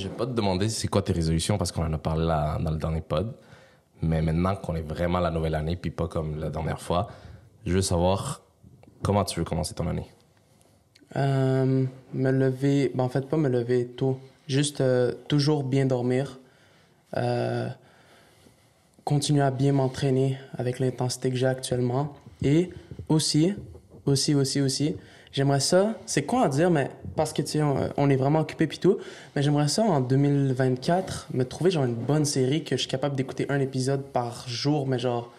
Je vais pas te demander c'est quoi tes résolutions parce qu'on en a parlé là, dans le dernier pod. Mais maintenant qu'on est vraiment la nouvelle année, puis pas comme la dernière fois, je veux savoir comment tu veux commencer ton année. Euh, me lever, ben en fait, pas me lever tôt. Juste euh, toujours bien dormir. Euh, continuer à bien m'entraîner avec l'intensité que j'ai actuellement. Et aussi, aussi, aussi, aussi, j'aimerais ça, c'est quoi à dire, mais parce que tu sais, on, on est vraiment occupé puis tout, mais j'aimerais ça en 2024 me trouver genre une bonne série que je suis capable d'écouter un épisode par jour, mais genre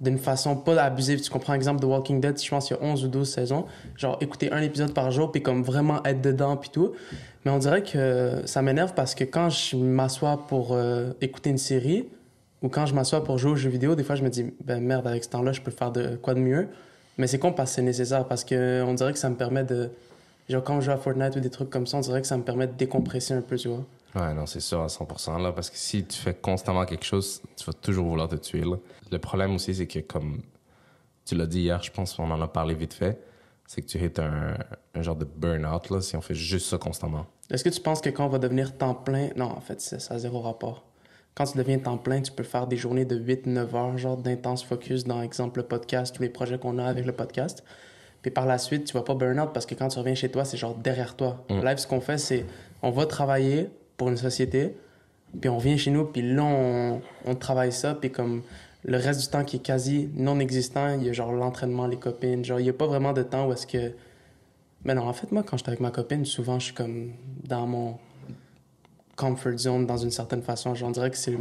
d'une façon pas abusive. Tu comprends, exemple, The Walking Dead, je pense qu'il y a 11 ou 12 saisons, genre écouter un épisode par jour puis comme vraiment être dedans puis tout. Mais on dirait que ça m'énerve parce que quand je m'assois pour euh, écouter une série ou quand je m'assois pour jouer aux jeux vidéo, des fois je me dis, ben merde, avec ce temps-là, je peux faire de quoi de mieux. Mais c'est con parce que c'est nécessaire parce que on dirait que ça me permet de. Genre, quand je joue à Fortnite ou des trucs comme ça, on dirait que ça me permet de décompresser un peu, tu vois. Ouais, non, c'est sûr à 100%. Là, parce que si tu fais constamment quelque chose, tu vas toujours vouloir te tuer. Là. Le problème aussi, c'est que comme tu l'as dit hier, je pense qu'on en a parlé vite fait, c'est que tu hits un, un genre de burn-out là, si on fait juste ça constamment. Est-ce que tu penses que quand on va devenir temps plein. Non, en fait, ça a zéro rapport. Quand tu deviens temps plein, tu peux faire des journées de 8-9 heures, genre d'intense focus dans, exemple, le podcast, tous les projets qu'on a avec le podcast. Puis par la suite, tu vas pas burn-out parce que quand tu reviens chez toi, c'est genre derrière toi. Mm. Live, ce qu'on fait, c'est on va travailler pour une société, puis on vient chez nous, puis là, on, on travaille ça, puis comme le reste du temps qui est quasi non existant, il y a genre l'entraînement, les copines, genre il y a pas vraiment de temps où est-ce que... Mais non, en fait, moi, quand je suis avec ma copine, souvent, je suis comme dans mon comfort zone dans une certaine façon. Genre, on dirait que c'est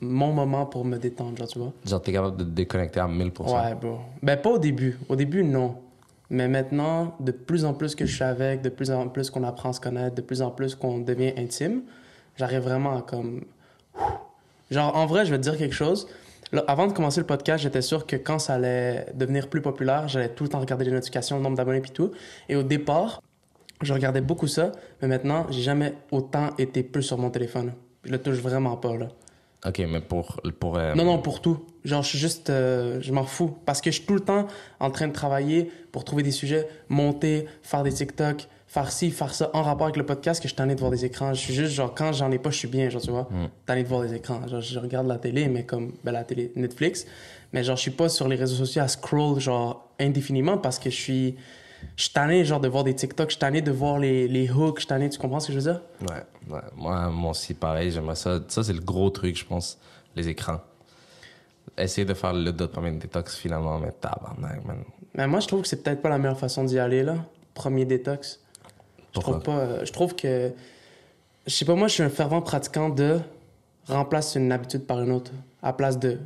mon moment pour me détendre, genre, tu vois. Genre, t'es capable de te déconnecter à 1000%. Ouais, bro. Ben, pas au début. Au début, non. Mais maintenant, de plus en plus que je suis avec, de plus en plus qu'on apprend à se connaître, de plus en plus qu'on devient intime, j'arrive vraiment à comme. Genre, en vrai, je vais te dire quelque chose. Là, avant de commencer le podcast, j'étais sûr que quand ça allait devenir plus populaire, j'allais tout le temps regarder les notifications, le nombre d'abonnés et tout. Et au départ, je regardais beaucoup ça, mais maintenant, j'ai jamais autant été plus sur mon téléphone. Je le touche vraiment pas, là. Ok, mais pour. pour euh, Non, non, pour tout. Genre, je suis juste. euh, je m'en fous. Parce que je suis tout le temps en train de travailler pour trouver des sujets, monter, faire des TikTok, faire ci, faire ça en rapport avec le podcast, que je suis tanné de voir des écrans. Je suis juste, genre, quand j'en ai pas, je suis bien, genre, tu vois. Mm. Tanné de voir des écrans. Genre, je regarde la télé, mais comme. Ben, la télé, Netflix. Mais genre, je suis pas sur les réseaux sociaux à scroll, genre, indéfiniment parce que je suis. Je suis tanné, genre, de voir des TikTok. Je suis tanné de voir les, les hooks. Je suis tanné, tu comprends ce que je veux dire? Ouais, ouais. Moi, moi aussi, pareil, j'aimerais ça. Ça, c'est le gros truc, je pense, les écrans. Essayer de faire le dopamine détox finalement, mais tabarnak, man. Mais moi, je trouve que c'est peut-être pas la meilleure façon d'y aller, là. Premier détox. Je trouve pas. euh, je trouve que. Je sais pas, moi, je suis un fervent pratiquant de remplace une habitude par une autre. À place de,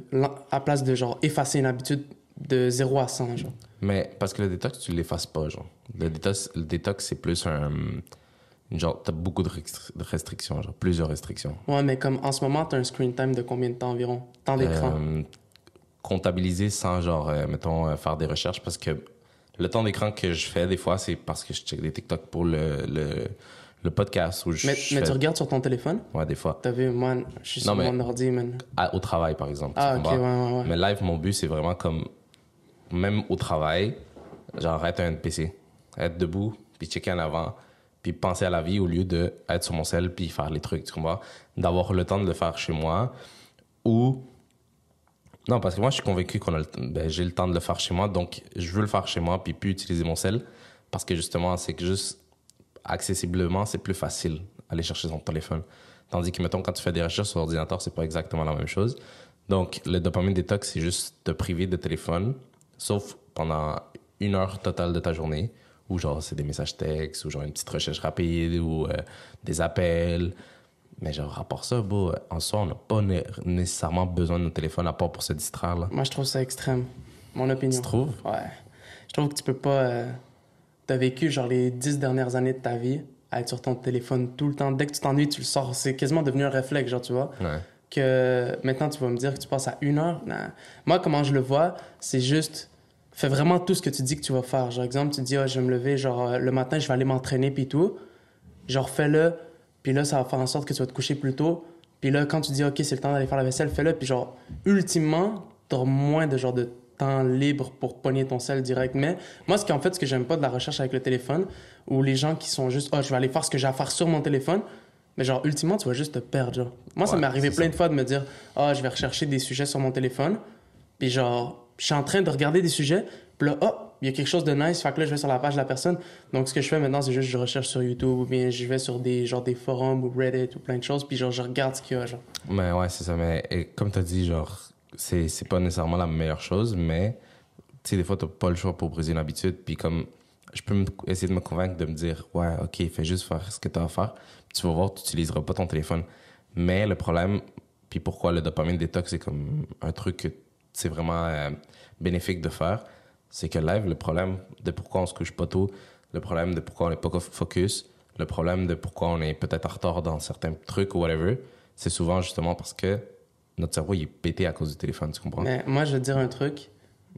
à place de genre, effacer une habitude de 0 à 100, genre. Mais parce que le détox, tu l'effaces pas, genre. Le détox, le détox c'est plus un. Genre, t'as beaucoup de, restri- de restrictions, genre, plusieurs restrictions. Ouais, mais comme en ce moment, t'as un screen time de combien de temps environ? Temps d'écran? Euh, comptabiliser sans, genre, euh, mettons, euh, faire des recherches parce que le temps d'écran que je fais, des fois, c'est parce que je check des TikTok pour le, le, le podcast ou je. Mais, je mais fais- tu regardes sur ton téléphone? Ouais, des fois. T'as vu, moi, je suis Non, sur mais- mon ordi, man. À- au travail, par exemple. Ah, ok, ouais, ouais. Mais live, mon but, c'est vraiment comme, même au travail, genre être un PC, être debout, puis checker en avant, puis penser à la vie au lieu de être sur mon sel puis faire les trucs, tu comprends? D'avoir le temps de le faire chez moi ou. Non, parce que moi, je suis convaincu qu'on a le ben, j'ai le temps de le faire chez moi, donc je veux le faire chez moi puis plus utiliser mon sel parce que justement, c'est que juste accessiblement, c'est plus facile aller chercher son téléphone. Tandis que, mettons, quand tu fais des recherches sur ordinateur, c'est pas exactement la même chose. Donc, le dopamine détox, c'est juste te priver de téléphone, sauf pendant une heure totale de ta journée, où genre, c'est des messages textes, ou genre une petite recherche rapide, ou euh, des appels. Mais genre, à part ça, en soi, on n'a pas né- nécessairement besoin de nos téléphones à part pour se distraire, là. Moi, je trouve ça extrême. Mon opinion. Tu trouves? Ouais. Je trouve que tu peux pas. euh, T'as vécu genre les dix dernières années de ta vie à être sur ton téléphone tout le temps. Dès que tu t'ennuies, tu le sors. C'est quasiment devenu un réflexe, genre, tu vois. Ouais. Que maintenant, tu vas me dire que tu passes à une heure? Moi, comment je le vois, c'est juste. Fais vraiment tout ce que tu dis que tu vas faire. Genre, exemple, tu dis, ah, je vais me lever, genre, euh, le matin, je vais aller m'entraîner, puis tout. Genre, fais-le. Puis là, ça va faire en sorte que tu vas te coucher plus tôt. Puis là, quand tu dis, OK, c'est le temps d'aller faire la vaisselle, fais-le. Puis genre, ultimement, t'auras moins de genre de temps libre pour pogner ton sel direct. Mais moi, ce qu'en fait, ce que j'aime pas de la recherche avec le téléphone, ou les gens qui sont juste, oh, je vais aller faire ce que j'ai à faire sur mon téléphone. Mais genre, ultimement, tu vas juste te perdre. Genre. Moi, ça m'est arrivé plein ça. de fois de me dire, ah, je vais rechercher des sujets sur mon téléphone. Puis genre, je suis en train de regarder des sujets. Puis là, oh, il y a quelque chose de nice. Fait que là, je vais sur la page de la personne. Donc, ce que je fais maintenant, c'est juste, je recherche sur YouTube ou bien je vais sur des, genre, des forums ou Reddit ou plein de choses. Puis genre, je regarde ce qu'il y a. Genre. Mais ouais, c'est ça. Mais comme tu as dit, genre, c'est, c'est pas nécessairement la meilleure chose, mais tu sais, des fois, t'as pas le choix pour briser une habitude. Puis comme, je peux essayer de me convaincre de me dire, ouais, ok, fais juste faire ce que tu as à faire. Puis tu vas voir, tu n'utiliseras pas ton téléphone. Mais le problème, puis pourquoi le dopamine détox, c'est comme un truc que c'est vraiment euh, bénéfique de faire, c'est que live, le problème de pourquoi on se couche pas tôt, le problème de pourquoi on n'est pas focus, le problème de pourquoi on est peut-être en retard dans certains trucs ou whatever, c'est souvent justement parce que notre cerveau il est pété à cause du téléphone, tu comprends? Mais moi, je vais te dire un truc.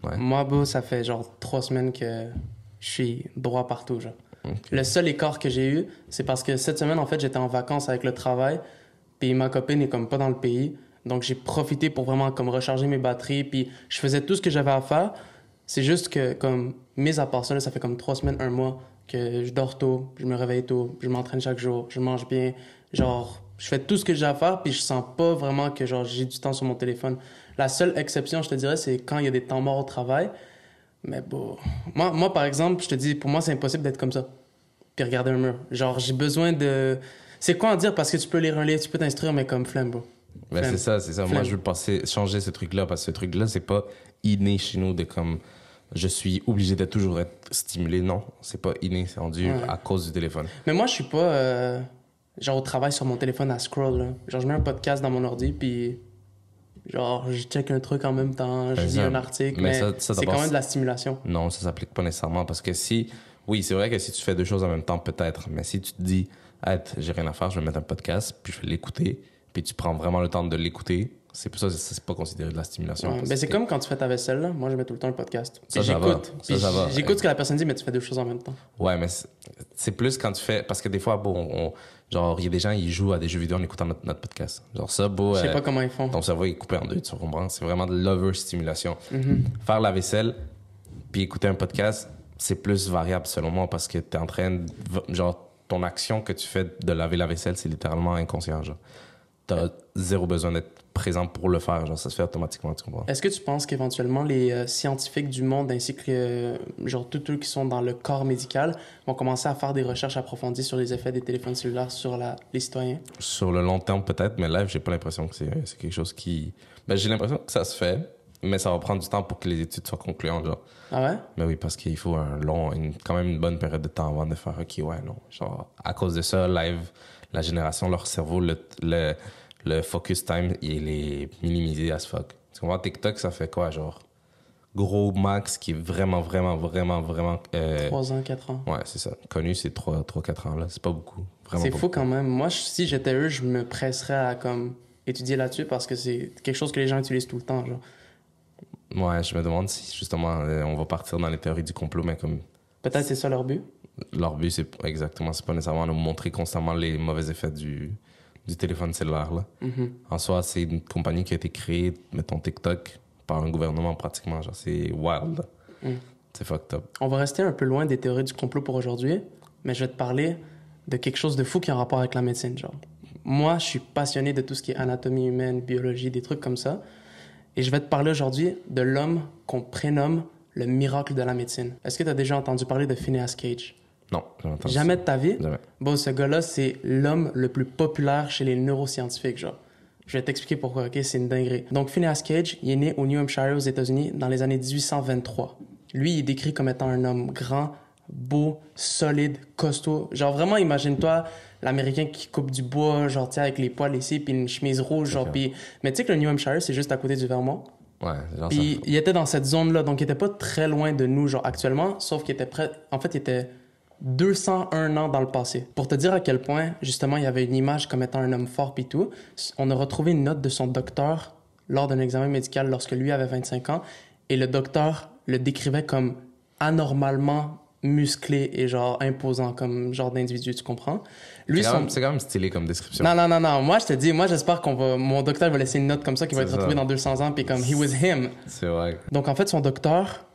Ouais. Moi, beau, ça fait genre trois semaines que je suis droit partout. Genre. Le seul écart que j'ai eu, c'est parce que cette semaine, en fait, j'étais en vacances avec le travail, puis ma copine est comme pas dans le pays. Donc, j'ai profité pour vraiment comme recharger mes batteries, puis je faisais tout ce que j'avais à faire. C'est juste que, comme, mis à part ça, ça fait comme trois semaines, un mois que je dors tôt, je me réveille tôt, je m'entraîne chaque jour, je mange bien. Genre, je fais tout ce que j'ai à faire, puis je sens pas vraiment que, genre, j'ai du temps sur mon téléphone. La seule exception, je te dirais, c'est quand il y a des temps morts au travail. Mais bon, moi, moi, par exemple, je te dis, pour moi, c'est impossible d'être comme ça. Puis regarder un mur. Genre, j'ai besoin de. C'est quoi en dire parce que tu peux lire un livre, tu peux t'instruire, mais comme flemme, bro. Flemme. c'est ça, c'est ça. Moi, je veux passer, changer ce truc-là parce que ce truc-là, c'est pas inné chez nous de comme je suis obligé d'être toujours être stimulé. Non, c'est pas inné, c'est rendu Ouais. à cause du téléphone. Mais moi, je suis pas. euh, genre, au travail sur mon téléphone à scroll. là. Genre, je mets un podcast dans mon ordi, puis. Genre, je check un truc en même temps, je Ben, lis ça- un article, mais mais, ça- ça c'est quand même de la stimulation. Non, ça s'applique pas nécessairement parce que si, oui, c'est vrai que si tu fais deux choses en même temps, peut-être, mais si tu te dis, hey, j'ai rien à faire, je vais mettre un podcast, puis je vais l'écouter, puis tu prends vraiment le temps de l'écouter, c'est pour ça que ça, c'est pas considéré de la stimulation. Ouais, ben, c'est comme quand tu fais ta vaisselle, là. Moi, je mets tout le temps un podcast. Ça, j'écoute. Ça, Puis ça va. J'écoute ce que la personne dit, mais tu fais deux choses en même temps. Ouais, mais c'est- plus quand tu fais. Parce que des fois, bon, on- genre, il y a des gens, ils jouent à des jeux vidéo en écoutant notre, notre podcast. Genre, ça, beau. Je sais euh, pas comment ils font. ton cerveau est coupé en deux, tu comprends? C'est vraiment de l'overstimulation. Mhm. Faire la vaisselle, puis écouter un podcast, c'est plus variable selon moi parce que tu es en train de. Genre, ton action que tu fais de laver la vaisselle, c'est littéralement inconscient. Genre, t'as zéro besoin d'être présent pour le faire. Genre, ça se fait automatiquement, tu comprends? Est-ce que tu penses qu'éventuellement les euh, scientifiques du monde ainsi que euh, genre tous ceux qui sont dans le corps médical vont commencer à faire des recherches approfondies sur les effets des téléphones cellulaires sur la, les citoyens? Sur le long terme, peut-être, mais là, j'ai pas l'impression que c'est c'est quelque chose qui. Ben, j'ai l'impression que ça se fait, mais ça va prendre du temps pour que les études soient concluantes, genre. Ah ouais? Mais oui, parce qu'il faut un long, une- quand même une bonne période de temps avant de faire, OK, ouais, non. Genre, à cause de ça, live, la génération, leur cerveau, le, le, le focus time, il est minimisé as fuck. Tu comprends? TikTok, ça fait quoi, genre? Gros max qui est vraiment, vraiment, vraiment, vraiment. euh, 3 ans, 4 ans. ouais, c'est ça. Connu, c'est 3-4 ans, là. C'est pas beaucoup. Vraiment C'est fou quand même. Moi, si j'étais eux, je me presserais à comme étudier là-dessus parce que c'est quelque chose que les gens utilisent tout le temps. Genre. Ouais, je me demande si justement euh, on va partir dans les théories du complot, mais comme Peut-être c'est ça leur but. leur but, c'est exactement, c'est pas nécessairement nous montrer constamment les mauvais effets du, du téléphone cellulaire. Là. Mhm. En soi, c'est une compagnie qui a été créée, mettons TikTok, par un gouvernement pratiquement. Genre, c'est wild. Mm. C'est fucked up. On va rester un peu loin des théories du complot pour aujourd'hui, mais je vais te parler de quelque chose de fou qui a un rapport avec la médecine. Genre. Moi, je suis passionné de tout ce qui est anatomie humaine, biologie, des trucs comme ça. Et je vais te parler aujourd'hui de l'homme qu'on prénomme le miracle de la médecine. Est-ce que tu as déjà entendu parler de Phineas Cage? Non, jamais entendu Jamais ça. de ta vie? Jamais. Bon, ce gars-là, c'est l'homme le plus populaire chez les neuroscientifiques, genre. Je vais t'expliquer pourquoi, ok? C'est une dinguerie. Donc, Phineas Cage, il est né au New Hampshire, aux États-Unis, dans les années 1823. Lui, il est décrit comme étant un homme grand, beau, solide, costaud. Genre, vraiment, imagine-toi l'Américain qui coupe du bois, genre, sais, avec les poils ici, puis une chemise rouge, genre, puis... Mais tu sais que le New Hampshire, c'est juste à côté du Vermont. Ouais, genre Puis ça. il était dans cette zone-là, donc il était pas très loin de nous, genre actuellement, sauf qu'il était près. En fait, il était 201 ans dans le passé. Pour te dire à quel point, justement, il y avait une image comme étant un homme fort pis tout, on a retrouvé une note de son docteur lors d'un examen médical lorsque lui avait 25 ans, et le docteur le décrivait comme anormalement musclé et genre imposant comme genre d'individu, tu comprends? Lui, C'est quand, son- même- c'est quand même stylé comme description. non, non, non, non. Moi, je te dis, moi, j'espère qu'on va. Mon docteur va laisser une note comme ça qui va être retrouvée dans 200 ans, puis comme, he was him. C'est vrai. Donc, en fait, son docteur,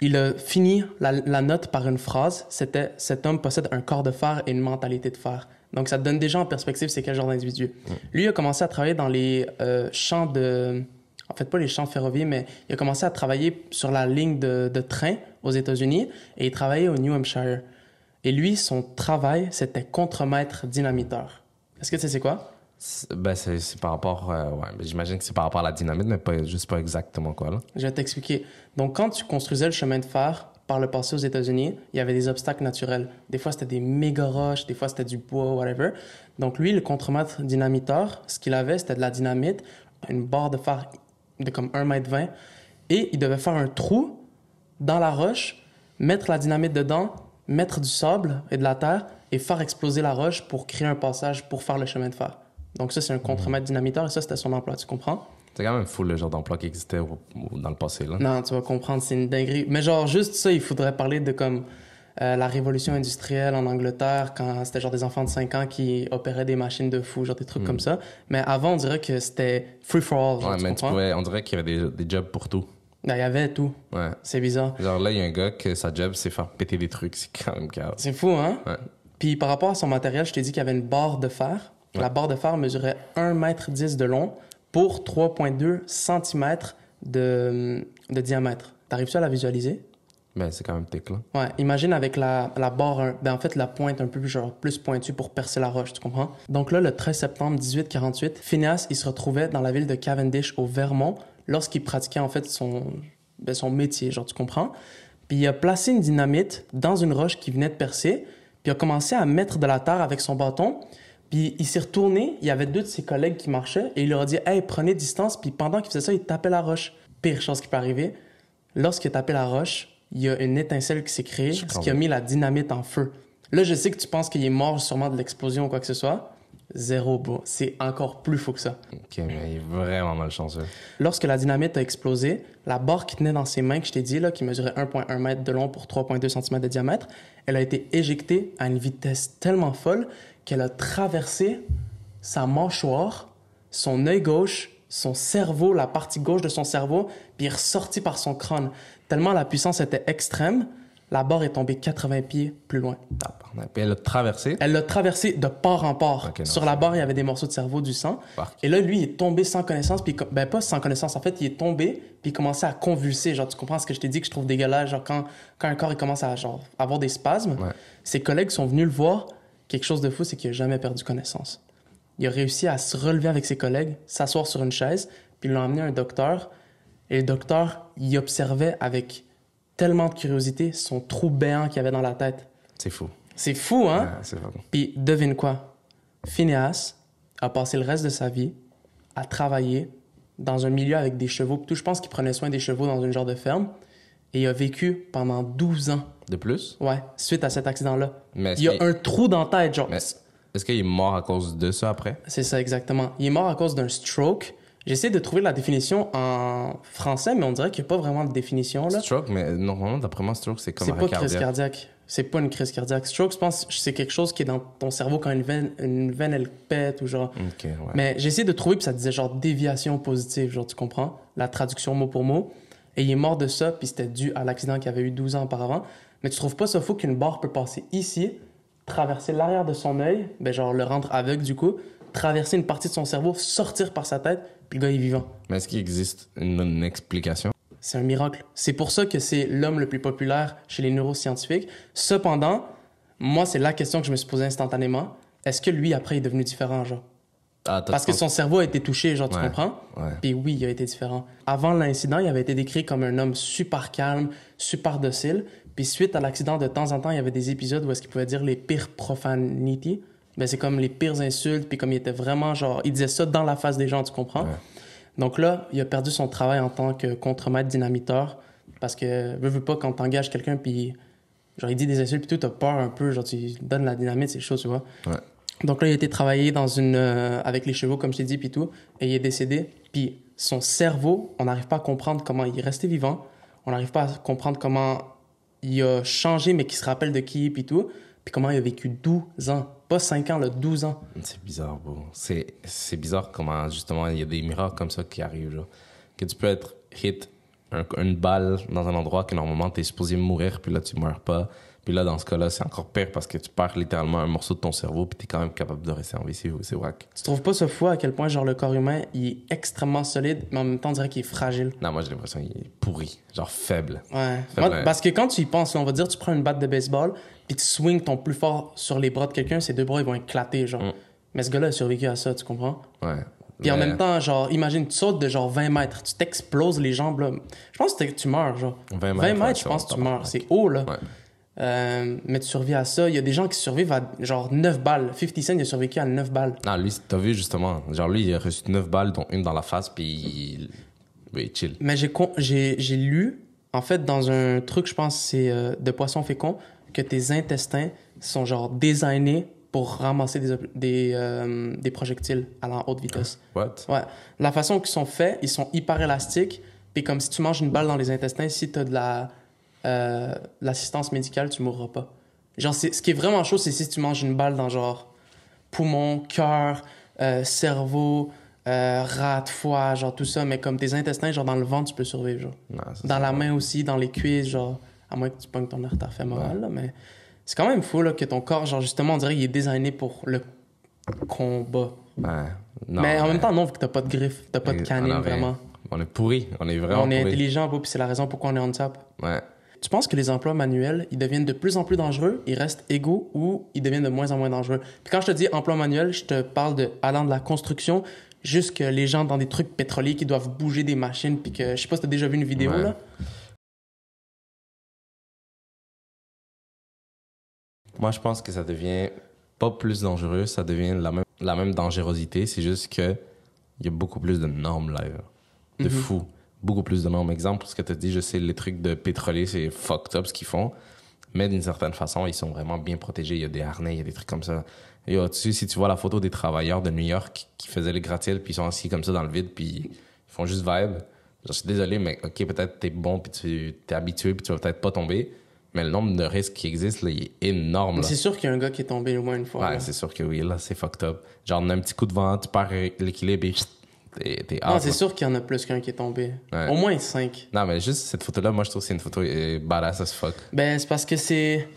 il a fini la, la note par une phrase. C'était Cet homme possède un corps de fer et une mentalité de fer. Donc, ça donne déjà en perspective c'est quel genre d'individu. Lui, il a commencé à travailler dans les euh, champs de... En fait, pas les champs ferroviaires, mais il a commencé à travailler sur la ligne de, de train aux États-Unis et il travaillait au New Hampshire. Et lui, son travail, c'était contremaître dynamiteur. Est-ce que tu sais c'est quoi? Ben, c'est par rapport. euh, ouais, ben, j'imagine que c'est par rapport à la dynamite, mais pas, juste pas exactement quoi, là. Je vais t'expliquer. Donc, quand tu construisais le chemin de fer par le passé aux États-Unis, il y avait des obstacles naturels. Des fois, c'était des méga roches, des fois, c'était du bois, whatever. Donc, lui, le contremaître dynamiteur, ce qu'il avait, c'était de la dynamite, une barre de fer de comme 1 mètre 20, et il devait faire un trou dans la roche, mettre la dynamite dedans, mettre du sable et de la terre, et faire exploser la roche pour créer un passage pour faire le chemin de fer. Donc, ça, c'est un contremaître dynamiteur, et ça, c'était son emploi, tu comprends? C'est quand même fou le genre d'emploi qui existait au- au- dans le passé, là. Non, tu vas comprendre, c'est une dinguerie. Mais genre, juste ça, il faudrait parler de comme euh, la révolution industrielle en Angleterre, quand c'était genre des enfants de 5 ans qui opéraient des machines de fou, genre des trucs comme ça. Mais avant, on dirait que c'était free for all, genre, Ouais, tu mais tu comprends? pouvais, on dirait qu'il y avait des, des jobs pour tout. Ben, il y avait tout. Ouais. C'est bizarre. Genre là, il y a un gars que sa job, c'est faire péter des trucs. C'est quand même grave. C'est fou, hein? Ouais. Puis par rapport à son matériel, je t'ai dit qu'il y avait une barre de fer. La barre de fer mesurait 1,10 m de long pour 3,2 cm de, de diamètre. T'arrives-tu à la visualiser? Ben, c'est quand même thick, là. Ouais, imagine avec la, la barre, ben en fait la pointe un peu plus, genre, plus pointue pour percer la roche, tu comprends? Donc là, le 13 septembre 1848, Phineas, il se retrouvait dans la ville de Cavendish au Vermont lorsqu'il pratiquait en fait son, ben, son métier, genre, tu comprends? Puis il a placé une dynamite dans une roche qui venait de percer, puis il a commencé à mettre de la terre avec son bâton, puis il s'est retourné, il y avait deux de ses collègues qui marchaient, et il leur a dit « Hey, prenez distance », puis pendant qu'il faisait ça, il tapait la roche. Pire chose qui peut arriver, lorsqu'il a tapé la roche, il y a une étincelle qui s'est créée, ce qui a mis la dynamite en feu. Là, je sais que tu penses qu'il est mort sûrement de l'explosion ou quoi que ce soit. Zéro. C'est encore plus fou que ça. Ok, mais il est vraiment malchanceux. Lorsque la dynamite a explosé, la barre qui tenait dans ses mains, que je t'ai dit, là, qui mesurait 1,1 m de long pour 3,2 cm de diamètre, elle a été éjectée à une vitesse tellement folle qu'elle a traversé sa mâchoire, son œil gauche, son cerveau, la partie gauche de son cerveau, puis est ressortie par son crâne. Tellement la puissance était extrême, la barre est tombée 80 pieds plus loin. Puis elle a traversé? Elle l'a traversé de part en part. Non, Sur la barre, il y avait des morceaux de cerveau, du sang. Et là, lui, il est tombé sans connaissance, puis ben pas sans connaissance, en fait, il est tombé, puis il commençait à convulser. Genre, tu comprends ce que je t'ai dit que je trouve dégueulasse, genre quand, quand un corps il commence à genre, avoir des spasmes. Ouais. Ses collègues sont venus le voir. Quelque chose de fou, c'est qu'il a jamais perdu connaissance. Il a réussi à se relever avec ses collègues, s'asseoir sur une chaise, puis l'ont emmené à un docteur. Et le docteur, il observait avec tellement de curiosité son trou béant qu'il avait dans la tête. C'est fou. C'est fou, hein? Ouais, c'est fou. Puis devine quoi? Phineas a passé le reste de sa vie à travailler dans un milieu avec des chevaux. Tout, je pense qu'il prenait soin des chevaux dans une genre de ferme. Et il a vécu pendant 12 ans, De plus? ouais, suite à cet accident-là. Mais Il y a un trou dans la tête, genre. Est-ce qu'il est mort à cause de ça après? C'est ça, exactement. Il est mort à cause d'un stroke. J'essaie de trouver la définition en français, mais on dirait qu'il n'y a pas vraiment de définition, là. Stroke, mais normalement, d'après moi, stroke, c'est comme C'est un pas crise cardiaque. C'est pas une crise cardiaque. Stroke, je pense, c'est quelque chose qui est dans ton cerveau quand une veine, une veine elle pète ou genre. Ok, ouais. Mais j'ai essayé de trouver, puis ça disait genre déviation positive, genre tu comprends, la traduction mot pour mot. Et il est mort de ça, puis c'était dû à l'accident qu'il avait eu 12 ans auparavant. Mais tu trouves pas ça fou qu'une barre peut passer ici, traverser l'arrière de son œil, ben genre le rendre aveugle du coup, traverser une partie de son cerveau, sortir par sa tête, puis le gars est vivant. Mais est-ce qu'il existe une, une explication? C'est un miracle. C'est pour ça que c'est l'homme le plus populaire chez les neuroscientifiques. Cependant, moi, c'est la question que je me suis posée instantanément. Est-ce que lui, après, est devenu différent, genre? Ah, Parce que son cerveau a été touché, genre, tu Ouais. comprends? Ouais. Puis oui, il a été différent. Avant l'incident, il avait été décrit comme un homme super calme, super docile. Puis suite à l'accident, de temps en temps, il y avait des épisodes où est-ce qu'il pouvait dire les pires profanities. Ben, c'est comme les pires insultes, puis comme il était vraiment genre... Il disait ça dans la face des gens, tu comprends? Ouais. Donc là, il a perdu son travail en tant que contremaître dynamiteur parce que, veux, veux pas, quand t'engages quelqu'un, puis genre, il dit des insultes, puis tout, t'as peur un peu, genre, tu donnes la dynamite, c'est chaud, tu vois? Donc là, il a été travaillé dans une, euh, avec les chevaux, comme je t'ai dit, puis tout, et il est décédé. Puis son cerveau, on n'arrive pas à comprendre comment il est resté vivant. On n'arrive pas à comprendre comment il a changé, mais qu'il se rappelle de qui, puis tout. Puis comment il a vécu 12 ans. Pas 5 ans, là, 12 ans. C'est bizarre, bro. C'est, bizarre comment, justement, il y a des miracles comme ça qui arrivent. Que tu peux être hit un- une balle dans un endroit que normalement t'es supposé mourir, puis là tu meurs pas. Puis là, dans ce cas-là, c'est encore pire parce que tu perds littéralement un morceau de ton cerveau, puis t'es quand même capable de rester en vie. C'est wack. Tu trouves pas ce fou à quel point, genre, le corps humain, il est extrêmement solide, mais en même temps, on dirait qu'il est fragile? Non, moi, j'ai l'impression qu'il est pourri, genre faible. Ouais. Moi, vrai. parce que quand tu y penses, là, on va dire, tu prends une batte de baseball, puis tu swings ton plus fort sur les bras de quelqu'un, ces deux bras, ils vont éclater, genre. Mm. Mais ce gars-là a survécu à ça, tu comprends? Ouais. Puis en même temps, genre, imagine, tu sautes de genre 20 mètres, tu t'exploses les jambes, là. Je pense que tu meurs, genre. 20 20 mètres, mètres, ouais, je pense que tu meurs. C'est haut, là. Ouais. Euh, mais tu survis à ça. Il y a des gens qui survivent à genre 9 balles. 50 Cent, il a survécu à 9 balles. Non, lui, t'as vu justement, genre lui, il a reçu 9 balles, dont une dans la face, puis il... Oui, chill. Mais j'ai con- j'ai j'ai lu, en fait, dans un truc, je pense, c'est euh, de poisson fécond, que tes intestins sont genre designés pour ramasser des, des, euh, des projectiles à la haute vitesse. What? Ouais. La façon qu'ils sont faits, ils sont hyper élastiques. Puis comme si tu manges une balle dans les intestins, si tu as de la, euh, l'assistance médicale, tu mourras pas. Genre, ce qui est vraiment chaud, c'est si tu manges une balle dans genre poumon, cœur, euh, cerveau, euh, rate, foie, genre tout ça. Mais comme tes intestins, genre dans le ventre, tu peux survivre. Genre. Non, Dans la main aussi, dans les cuisses, genre, à moins que tu pognes ton artère fémorale, là, mais c'est quand même fou là, que ton corps, genre justement, on dirait qu'il est designé pour le combat. Ouais. Non, mais en même temps, non, vu que t'as pas de griffes, t'as pas de canine, vraiment. On est pourri. On est vraiment on est pourri. intelligent, puis c'est la raison pourquoi on est on top. Ouais. Tu penses que les emplois manuels, ils deviennent de plus en plus dangereux, ils restent égaux ou ils deviennent de moins en moins dangereux? Puis quand je te dis emploi manuel, je te parle de allant de la construction jusque les gens dans des trucs pétroliers qui doivent bouger des machines, puis que je sais pas si t'as déjà vu une vidéo Ouais. là. Moi, je pense que ça devient pas plus dangereux, ça devient la même, la même dangerosité. C'est juste que il y a beaucoup plus de normes là. De Mhm. fou. Beaucoup plus de normes. Exemple, ce que tu as dit, je sais, les trucs de pétrolier, c'est fucked up ce qu'ils font. Mais d'une certaine façon, ils sont vraiment bien protégés. Il y a des harnais, il y a des trucs comme ça. Et sais, si tu vois la photo des travailleurs de New York qui faisaient les gratte-ciels, puis ils sont assis comme ça dans le vide, puis ils font juste vibe. Je suis désolé, mais ok, peut-être t'es bon, puis tu t'es habitué, puis tu vas peut-être pas tomber. Mais le nombre de risques qui existent, là, il est énorme. C'est sûr qu'il y a un gars qui est tombé au moins une fois. Ouais, c'est sûr que oui, là, c'est fucked up. Genre, on a un petit coup de vent, tu perds l'équilibre et t'es non, c'est sûr qu'il y en a plus qu'un qui est tombé. Ouais. Au moins cinq. Non, mais juste cette photo-là, moi, je trouve que c'est une photo euh, badass as fuck. Ben, c'est parce que c'est.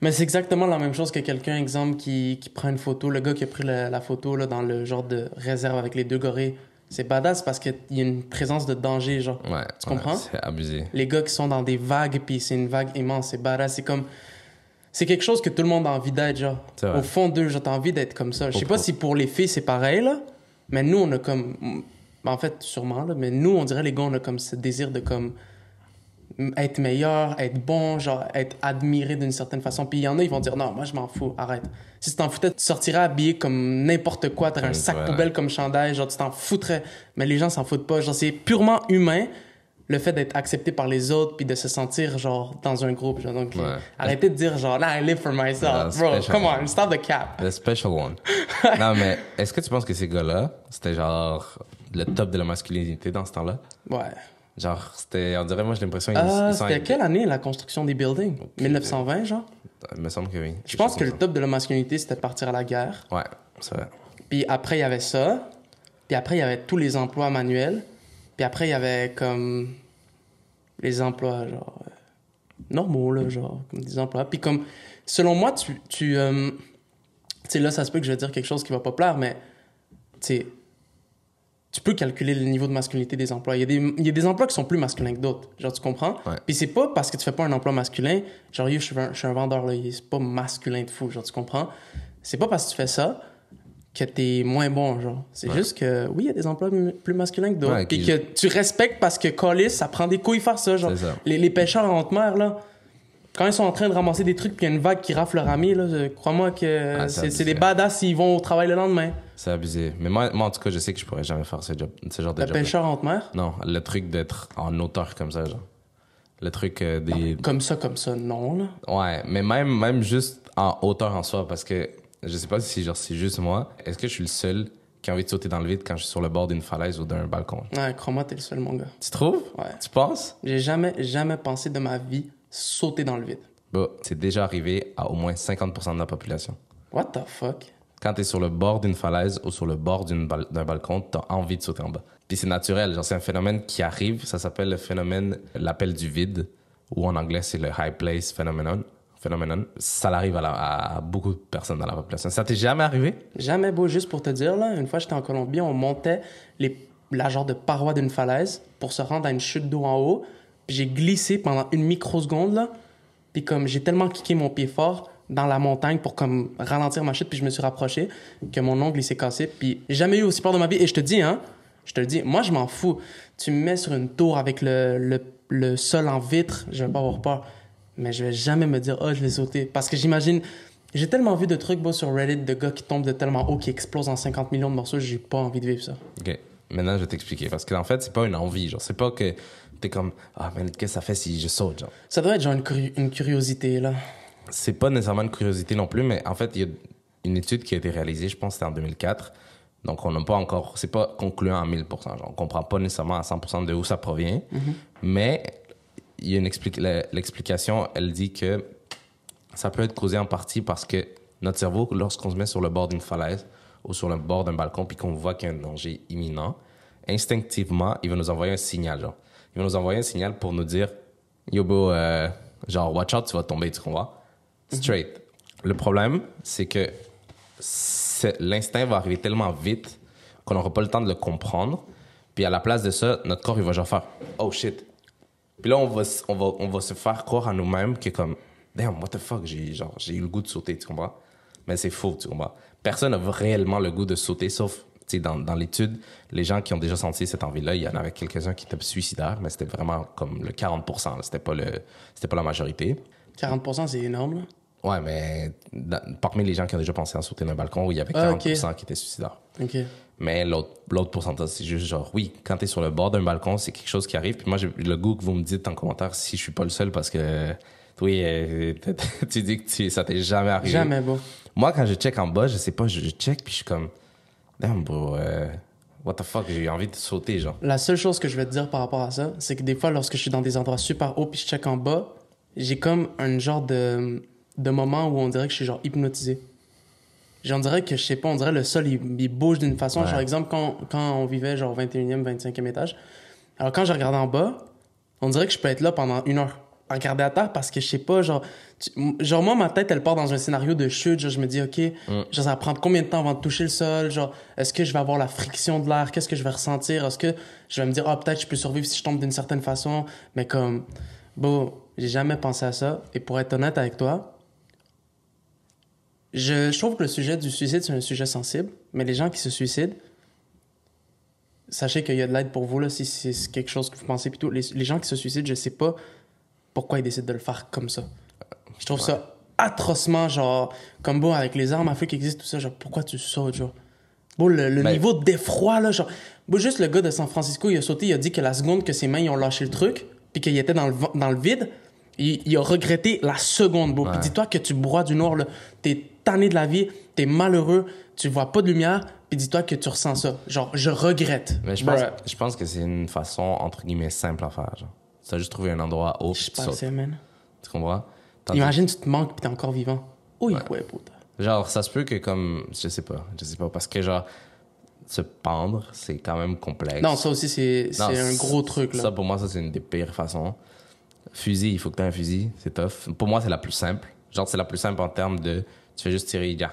Mais c'est exactement la même chose que quelqu'un, exemple, qui, qui prend une photo. Le gars qui a pris la, la photo là, dans le genre de réserve avec les deux gorilles. C'est badass parce qu'il y a une présence de danger, genre. Ouais. Tu comprends? ouais, C'est abusé. Les gars qui sont dans des vagues, puis c'est une vague immense, c'est badass. C'est comme. C'est quelque chose que tout le monde a envie d'être, genre. Au fond d'eux, t'as envie d'être comme ça. Je sais pas si pour les filles, c'est pareil, là. Mais nous, on a comme. En fait, sûrement, là. Mais nous, on dirait, les gars, on a comme ce désir de, comme. Être meilleur, être bon, genre, être admiré d'une certaine façon. Puis il y en a, ils vont dire, non, moi, je m'en fous, arrête. Si tu t'en foutais, tu sortirais habillé comme n'importe quoi, t'aurais un sac ouais. poubelle comme chandail, genre, tu t'en foutrais. Mais les gens s'en foutent pas. Genre, c'est purement humain le fait d'être accepté par les autres puis de se sentir genre dans un groupe genre donc Ouais. arrêtez de dire genre nah I live for myself Yeah, bro come on stop the cap The special one. non, mais est-ce que tu penses que ces gars-là, c'était genre le top de la masculinité dans ce temps-là? ouais Genre, c'était, on dirait, moi, j'ai l'impression euh, c'était quelle année la construction des buildings? 1920 genre? Il me semble que oui. je pense que le top de la masculinité c'était de partir à la guerre Ouais, c'est vrai. puis après il y avait ça puis après il y avait tous les emplois manuels puis après il y avait comme les emplois genre euh, normaux là genre comme des emplois puis comme selon moi tu tu euh, sais là ça se peut que je vais dire quelque chose qui va pas plaire mais tu sais tu peux calculer le niveau de masculinité des emplois. Il y, a des, il y a des emplois qui sont plus masculins que d'autres. Genre, tu comprends? Ouais. Puis c'est pas parce que tu fais pas un emploi masculin, genre, je suis un, je suis un vendeur, là, c'est pas masculin de fou, genre, tu comprends? C'est pas parce que tu fais ça que t'es moins bon, genre. C'est Ouais. juste que, oui, il y a des emplois plus masculins que d'autres. Ouais, Puis que tu respectes parce que Collis, ça prend des couilles faire ça, genre. Ça. Les, les pêcheurs en haute mer, là, quand ils sont en train de ramasser des trucs puis il y a une vague qui rafle leur ami, là, crois-moi que Ah, c'est des badass s'ils vont au travail le lendemain. C'est abusé. Mais moi, moi, en tout cas, je sais que je pourrais jamais faire ce, job, ce genre de Le job. pêcheur en haute mer, Non, le truc d'être en auteur comme ça, genre. Le truc euh, des. comme ça, comme ça, non, là. Ouais, mais même, même juste en hauteur en soi, parce que je sais pas si genre c'est juste moi. Est-ce que je suis le seul qui a envie de sauter dans le vide quand je suis sur le bord d'une falaise ou d'un balcon? Ouais, crois-moi, t'es le seul, mon gars. Tu trouves? Ouais. Tu penses? J'ai jamais, jamais pensé de ma vie sauter dans le vide. Bah, c'est déjà arrivé à au moins 50% de la population. What the fuck? Quand t'es sur le bord d'une falaise ou sur le bord d'une bal- d'un balcon, t'as envie de sauter en bas. Puis c'est naturel, genre c'est un phénomène qui arrive, ça s'appelle le phénomène l'appel du vide, ou en anglais c'est le high place phenomenon. Phenoménon. Ça arrive à, beaucoup de personnes dans la population. Ça t'est jamais arrivé? Jamais beau, juste pour te dire, là, une fois j'étais en Colombie, on montait les, la genre de paroi d'une falaise pour se rendre à une chute d'eau en haut. Puis j'ai glissé pendant une microseconde, là. Puis comme j'ai tellement kické mon pied fort dans la montagne pour comme ralentir ma chute, puis je me suis rapproché, que mon ongle il s'est cassé. Puis jamais eu aussi peur de ma vie. Et je te dis, hein, je te le dis, moi je m'en fous. Tu me mets sur une tour avec le, le, le sol en vitre, je vais pas avoir peur. Mais je vais jamais me dire, oh, je vais sauter. Parce que j'imagine, j'ai tellement vu de trucs beau sur Reddit de gars qui tombent de tellement haut, qui explosent en 50 millions de morceaux, j'ai pas envie de vivre ça. Ok. Maintenant, je vais t'expliquer. Parce qu'en fait, c'est pas une envie. Genre, c'est pas que t'es comme, ah, mais qu'est-ce que ça fait si je saute, genre? Ça doit être genre une, curi- une curiosité, là. C'est pas nécessairement une curiosité non plus, mais en fait, il y a une étude qui a été réalisée, je pense que c'était en 2004. Donc, on n'a pas encore, c'est pas concluant à 1000%. Genre, on comprend pas nécessairement à 100% de où ça provient. Mais il y a une l'explication, elle dit que ça peut être causé en partie parce que notre cerveau, lorsqu'on se met sur le bord d'une falaise ou sur le bord d'un balcon puis qu'on voit qu'il y a un danger imminent, instinctivement, il va nous envoyer un signal, genre. Il va nous envoyer un signal pour nous dire, yo, bro, euh, genre, watch out, tu vas tomber, tu comprends? Straight. Le problème, c'est que c'est- l'instinct va arriver tellement vite qu'on n'aura pas le temps de le comprendre. Puis à la place de ça, notre corps, il va genre faire Oh shit. Puis là, on va, se faire croire à nous-mêmes que comme Damn, what the fuck, j'ai eu le goût de sauter, tu comprends? Mais c'est faux, tu comprends? Personne n'a réellement le goût de sauter, sauf, tu sais, dans, l'étude, les gens qui ont déjà senti cette envie-là, il y en avait quelques-uns qui étaient suicidaires, mais c'était vraiment comme le 40%, là. c'était pas, pas la majorité. 40%, c'est énorme, là. Ouais, mais dans- parmi les gens qui ont déjà pensé à sauter d'un balcon, il y avait Ah, 40% qui étaient suicidaires. OK. Mais l'autre pourcentage, c'est juste genre, oui, quand t'es sur le bord d'un balcon, c'est quelque chose qui arrive. Puis moi, j'ai le goût que vous me dites en commentaire si je suis pas le seul parce que, oui, euh, tu dis que tu- ça t'est jamais arrivé. Jamais beau. Moi, quand je check en bas, je sais pas, je, check puis je suis comme, damn, bro, euh, what the fuck, j'ai envie de sauter, genre. La seule chose que je vais te dire par rapport à ça, c'est que des fois, lorsque je suis dans des endroits super hauts puis je check en bas, j'ai comme un genre de, de moment où on dirait que je suis genre hypnotisé. Genre, on dirait que, je sais pas, on dirait le sol, il, il bouge d'une façon. Ouais. Genre, exemple, quand, quand on vivait genre 21e, 25e étage, alors quand je regarde en bas, on dirait que je peux être là pendant une heure à regarder à terre parce que je sais pas, genre, tu- genre moi, ma tête, elle part dans un scénario de chute. Genre, je me dis, OK, genre, ça va prendre combien de temps avant de toucher le sol? Genre, est-ce que je vais avoir la friction de l'air? Qu'est-ce que je vais ressentir? Est-ce que je vais me dire, ah, peut-être je peux survivre si je tombe d'une certaine façon? Mais comme, bon, j'ai jamais pensé à ça. Et pour être honnête avec toi, je, je trouve que le sujet du suicide, c'est un sujet sensible. Mais les gens qui se suicident, sachez qu'il y a de l'aide pour vous, là, si c'est quelque chose que vous pensez plutôt. Les, les gens qui se suicident, je sais pas pourquoi ils décident de le faire comme ça. Je trouve ça atrocement, genre, comme bon, avec les armes à feu qui existent, tout ça, genre, pourquoi tu sautes, genre? Bon, le, le Ben- niveau d'effroi, là, genre. Bon, juste le gars de San Francisco, il a sauté, il a dit que la seconde que ses mains, ils ont lâché le truc, puis qu'il était dans le, dans le vide, il, il a regretté la seconde, beau. Puis dis-toi que tu broies du noir, là. T'es tanné de la vie, t'es malheureux, tu vois pas de lumière, puis dis-toi que tu ressens ça. Genre, je regrette. Mais je pense, Bruh. je pense que c'est une façon, entre guillemets, simple à faire, genre. Tu as juste trouvé un endroit haut, Je tu sautes. pensais, man. Tu comprends? Tandis- Imagine, tu te manques, puis t'es encore vivant. Oui, ouais, putain. Genre, ça se peut que comme, je sais pas, je sais pas, parce que genre, se pendre, c'est quand même complexe. Non, ça aussi, c'est un gros truc, là. Ça, pour moi, ça, c'est une des pires façons. Fusil, il faut que tu aies un fusil, c'est tough. Pour moi, c'est la plus simple. Genre, c'est la plus simple en termes de, tu fais juste tirer, ya.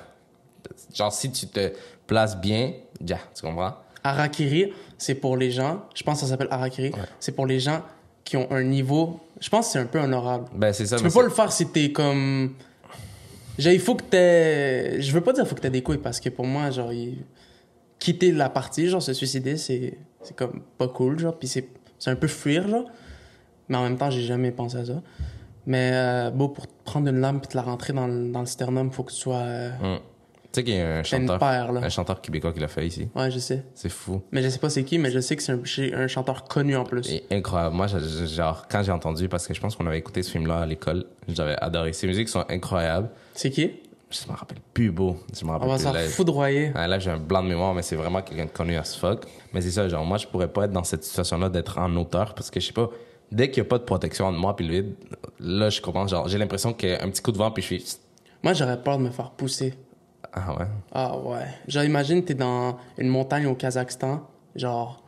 Genre, si tu te places bien, ya, tu comprends? Harakiri, c'est pour les gens, je pense que ça s'appelle Harakiri, c'est pour les gens qui ont un niveau, je pense que c'est un peu honorable. Ben, c'est ça. Tu peux pas le faire si t'es comme... Genre, il faut que t'aies... Je veux pas dire faut que t'aies des couilles, parce que pour moi, genre, il- quitter la partie, genre, se suicider, c'est comme pas cool, genre, puis c'est un peu fuir, genre. Mais en même temps, j'ai jamais pensé à ça. Mais, euh, bon, pour prendre une lame puis te la rentrer dans le, dans le sternum, faut que tu sois... euh, Hum. Tu sais qu'il y a un chanteur, paire, un chanteur québécois qui l'a fait ici. Ouais, je sais. C'est fou. Mais je sais pas c'est qui, mais je sais que c'est un, chanteur connu en plus. Et incroyable. Moi, genre, quand j'ai entendu, parce que je pense qu'on avait écouté ce film-là à l'école, j'avais adoré. Ses musiques sont incroyables. C'est qui? Je me rappelle plus beau. Je me On rappelle va plus. s'en foudroyer. Ah, là, j'ai un blanc de mémoire, mais c'est vraiment quelqu'un de connu as fuck. Mais c'est ça, genre, moi, je pourrais pas être dans cette situation-là d'être en auteur parce que je sais pas, dès qu'il y a pas de protection entre moi puis le vide, là, je commence, genre, j'ai l'impression qu'il y a un petit coup de vent puis je suis. Moi, j'aurais peur de me faire pousser. Ah ouais? Ah ouais. Genre, imagine, t'es dans une montagne au Kazakhstan. Genre,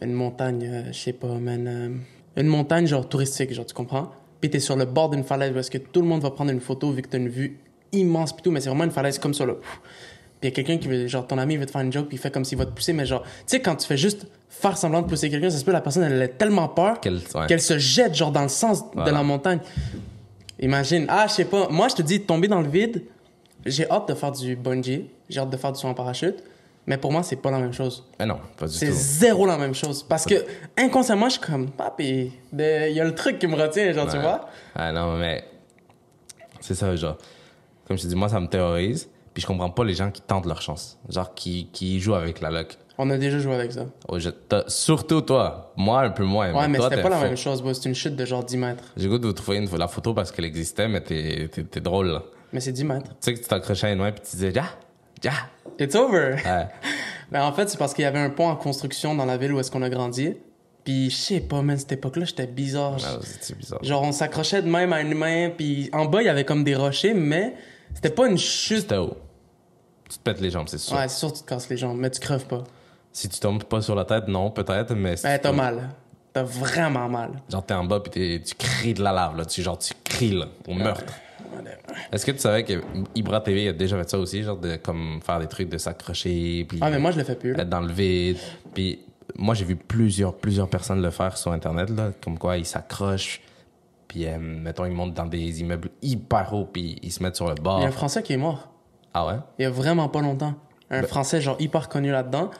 une montagne, euh, je sais pas, man. euh, une montagne, genre, touristique, genre, tu comprends? puis t'es sur le bord d'une falaise parce que tout le monde va prendre une photo vu que t'as une vue immense pis tout, mais c'est vraiment une falaise comme ça là. Puis y a quelqu'un qui veut, genre ton ami veut te faire une joke puis il fait comme s'il va te pousser, mais genre, tu sais quand tu fais juste faire semblant de pousser quelqu'un, ça se peut la personne elle a tellement peur ouais. qu'elle se jette genre dans le sens de la montagne. Imagine, ah je sais pas, moi je te dis tomber dans le vide, j'ai hâte de faire du bungee, j'ai hâte de faire du saut en parachute, mais pour moi c'est pas la même chose. Mais non, pas du C'est tout. zéro la même chose. Parce que inconsciemment, je suis comme, papi, il y a le truc qui me retient, genre, tu vois? Ah non, mais c'est ça, genre. Comme je te dis, moi, ça me terrorise. Puis je comprends pas les gens qui tentent leur chance. Genre, qui, qui jouent avec la luck. On a déjà joué avec ça. Oh, je- surtout toi. Moi, un peu moins. Ouais, mais c'était pas la même chose. C'est une chute de genre 10 mètres. J'ai goût de vous trouver une, la photo parce qu'elle existait, mais t'es, drôle, là. Mais c'est 10 mètres. Tu sais que tu t'accrochais à une main puis tu disais, ja, ja. It's over! Ouais. Mais en fait, c'est parce qu'il y avait un pont en construction dans la ville où est-ce qu'on a grandi. Puis, je sais pas, man, cette époque-là, j'étais bizarre. Ah, c'est bizarre. Genre, on s'accrochait de même à une main, puis en bas, il y avait comme des rochers, mais c'était pas une chute. C'était haut. Tu te pètes les jambes, c'est sûr. Ouais, c'est sûr que tu te casses les jambes, mais tu creves pas. Si tu tombes pas sur la tête, non, peut-être, mais. si Ben, t'as mal. T'as vraiment mal. Genre, t'es en bas puis t'es- tu cries de la lave, là. Tu, genre, tu cries, là, au meurtre. Est-ce que tu savais que Ibra TV a déjà fait ça aussi, genre, de comme faire des trucs de s'accrocher, puis Ah, mais moi, je le fais plus. là. être dans le vide? Puis moi, j'ai vu plusieurs, plusieurs personnes le faire sur Internet, là, comme quoi ils s'accrochent, puis euh, mettons, ils montent dans des immeubles hyper hauts, puis ils se mettent sur le Il bord. y a un Français qui est mort. Ah ouais? Il y a vraiment pas longtemps. Un Ben- Français, genre, hyper connu là-dedans.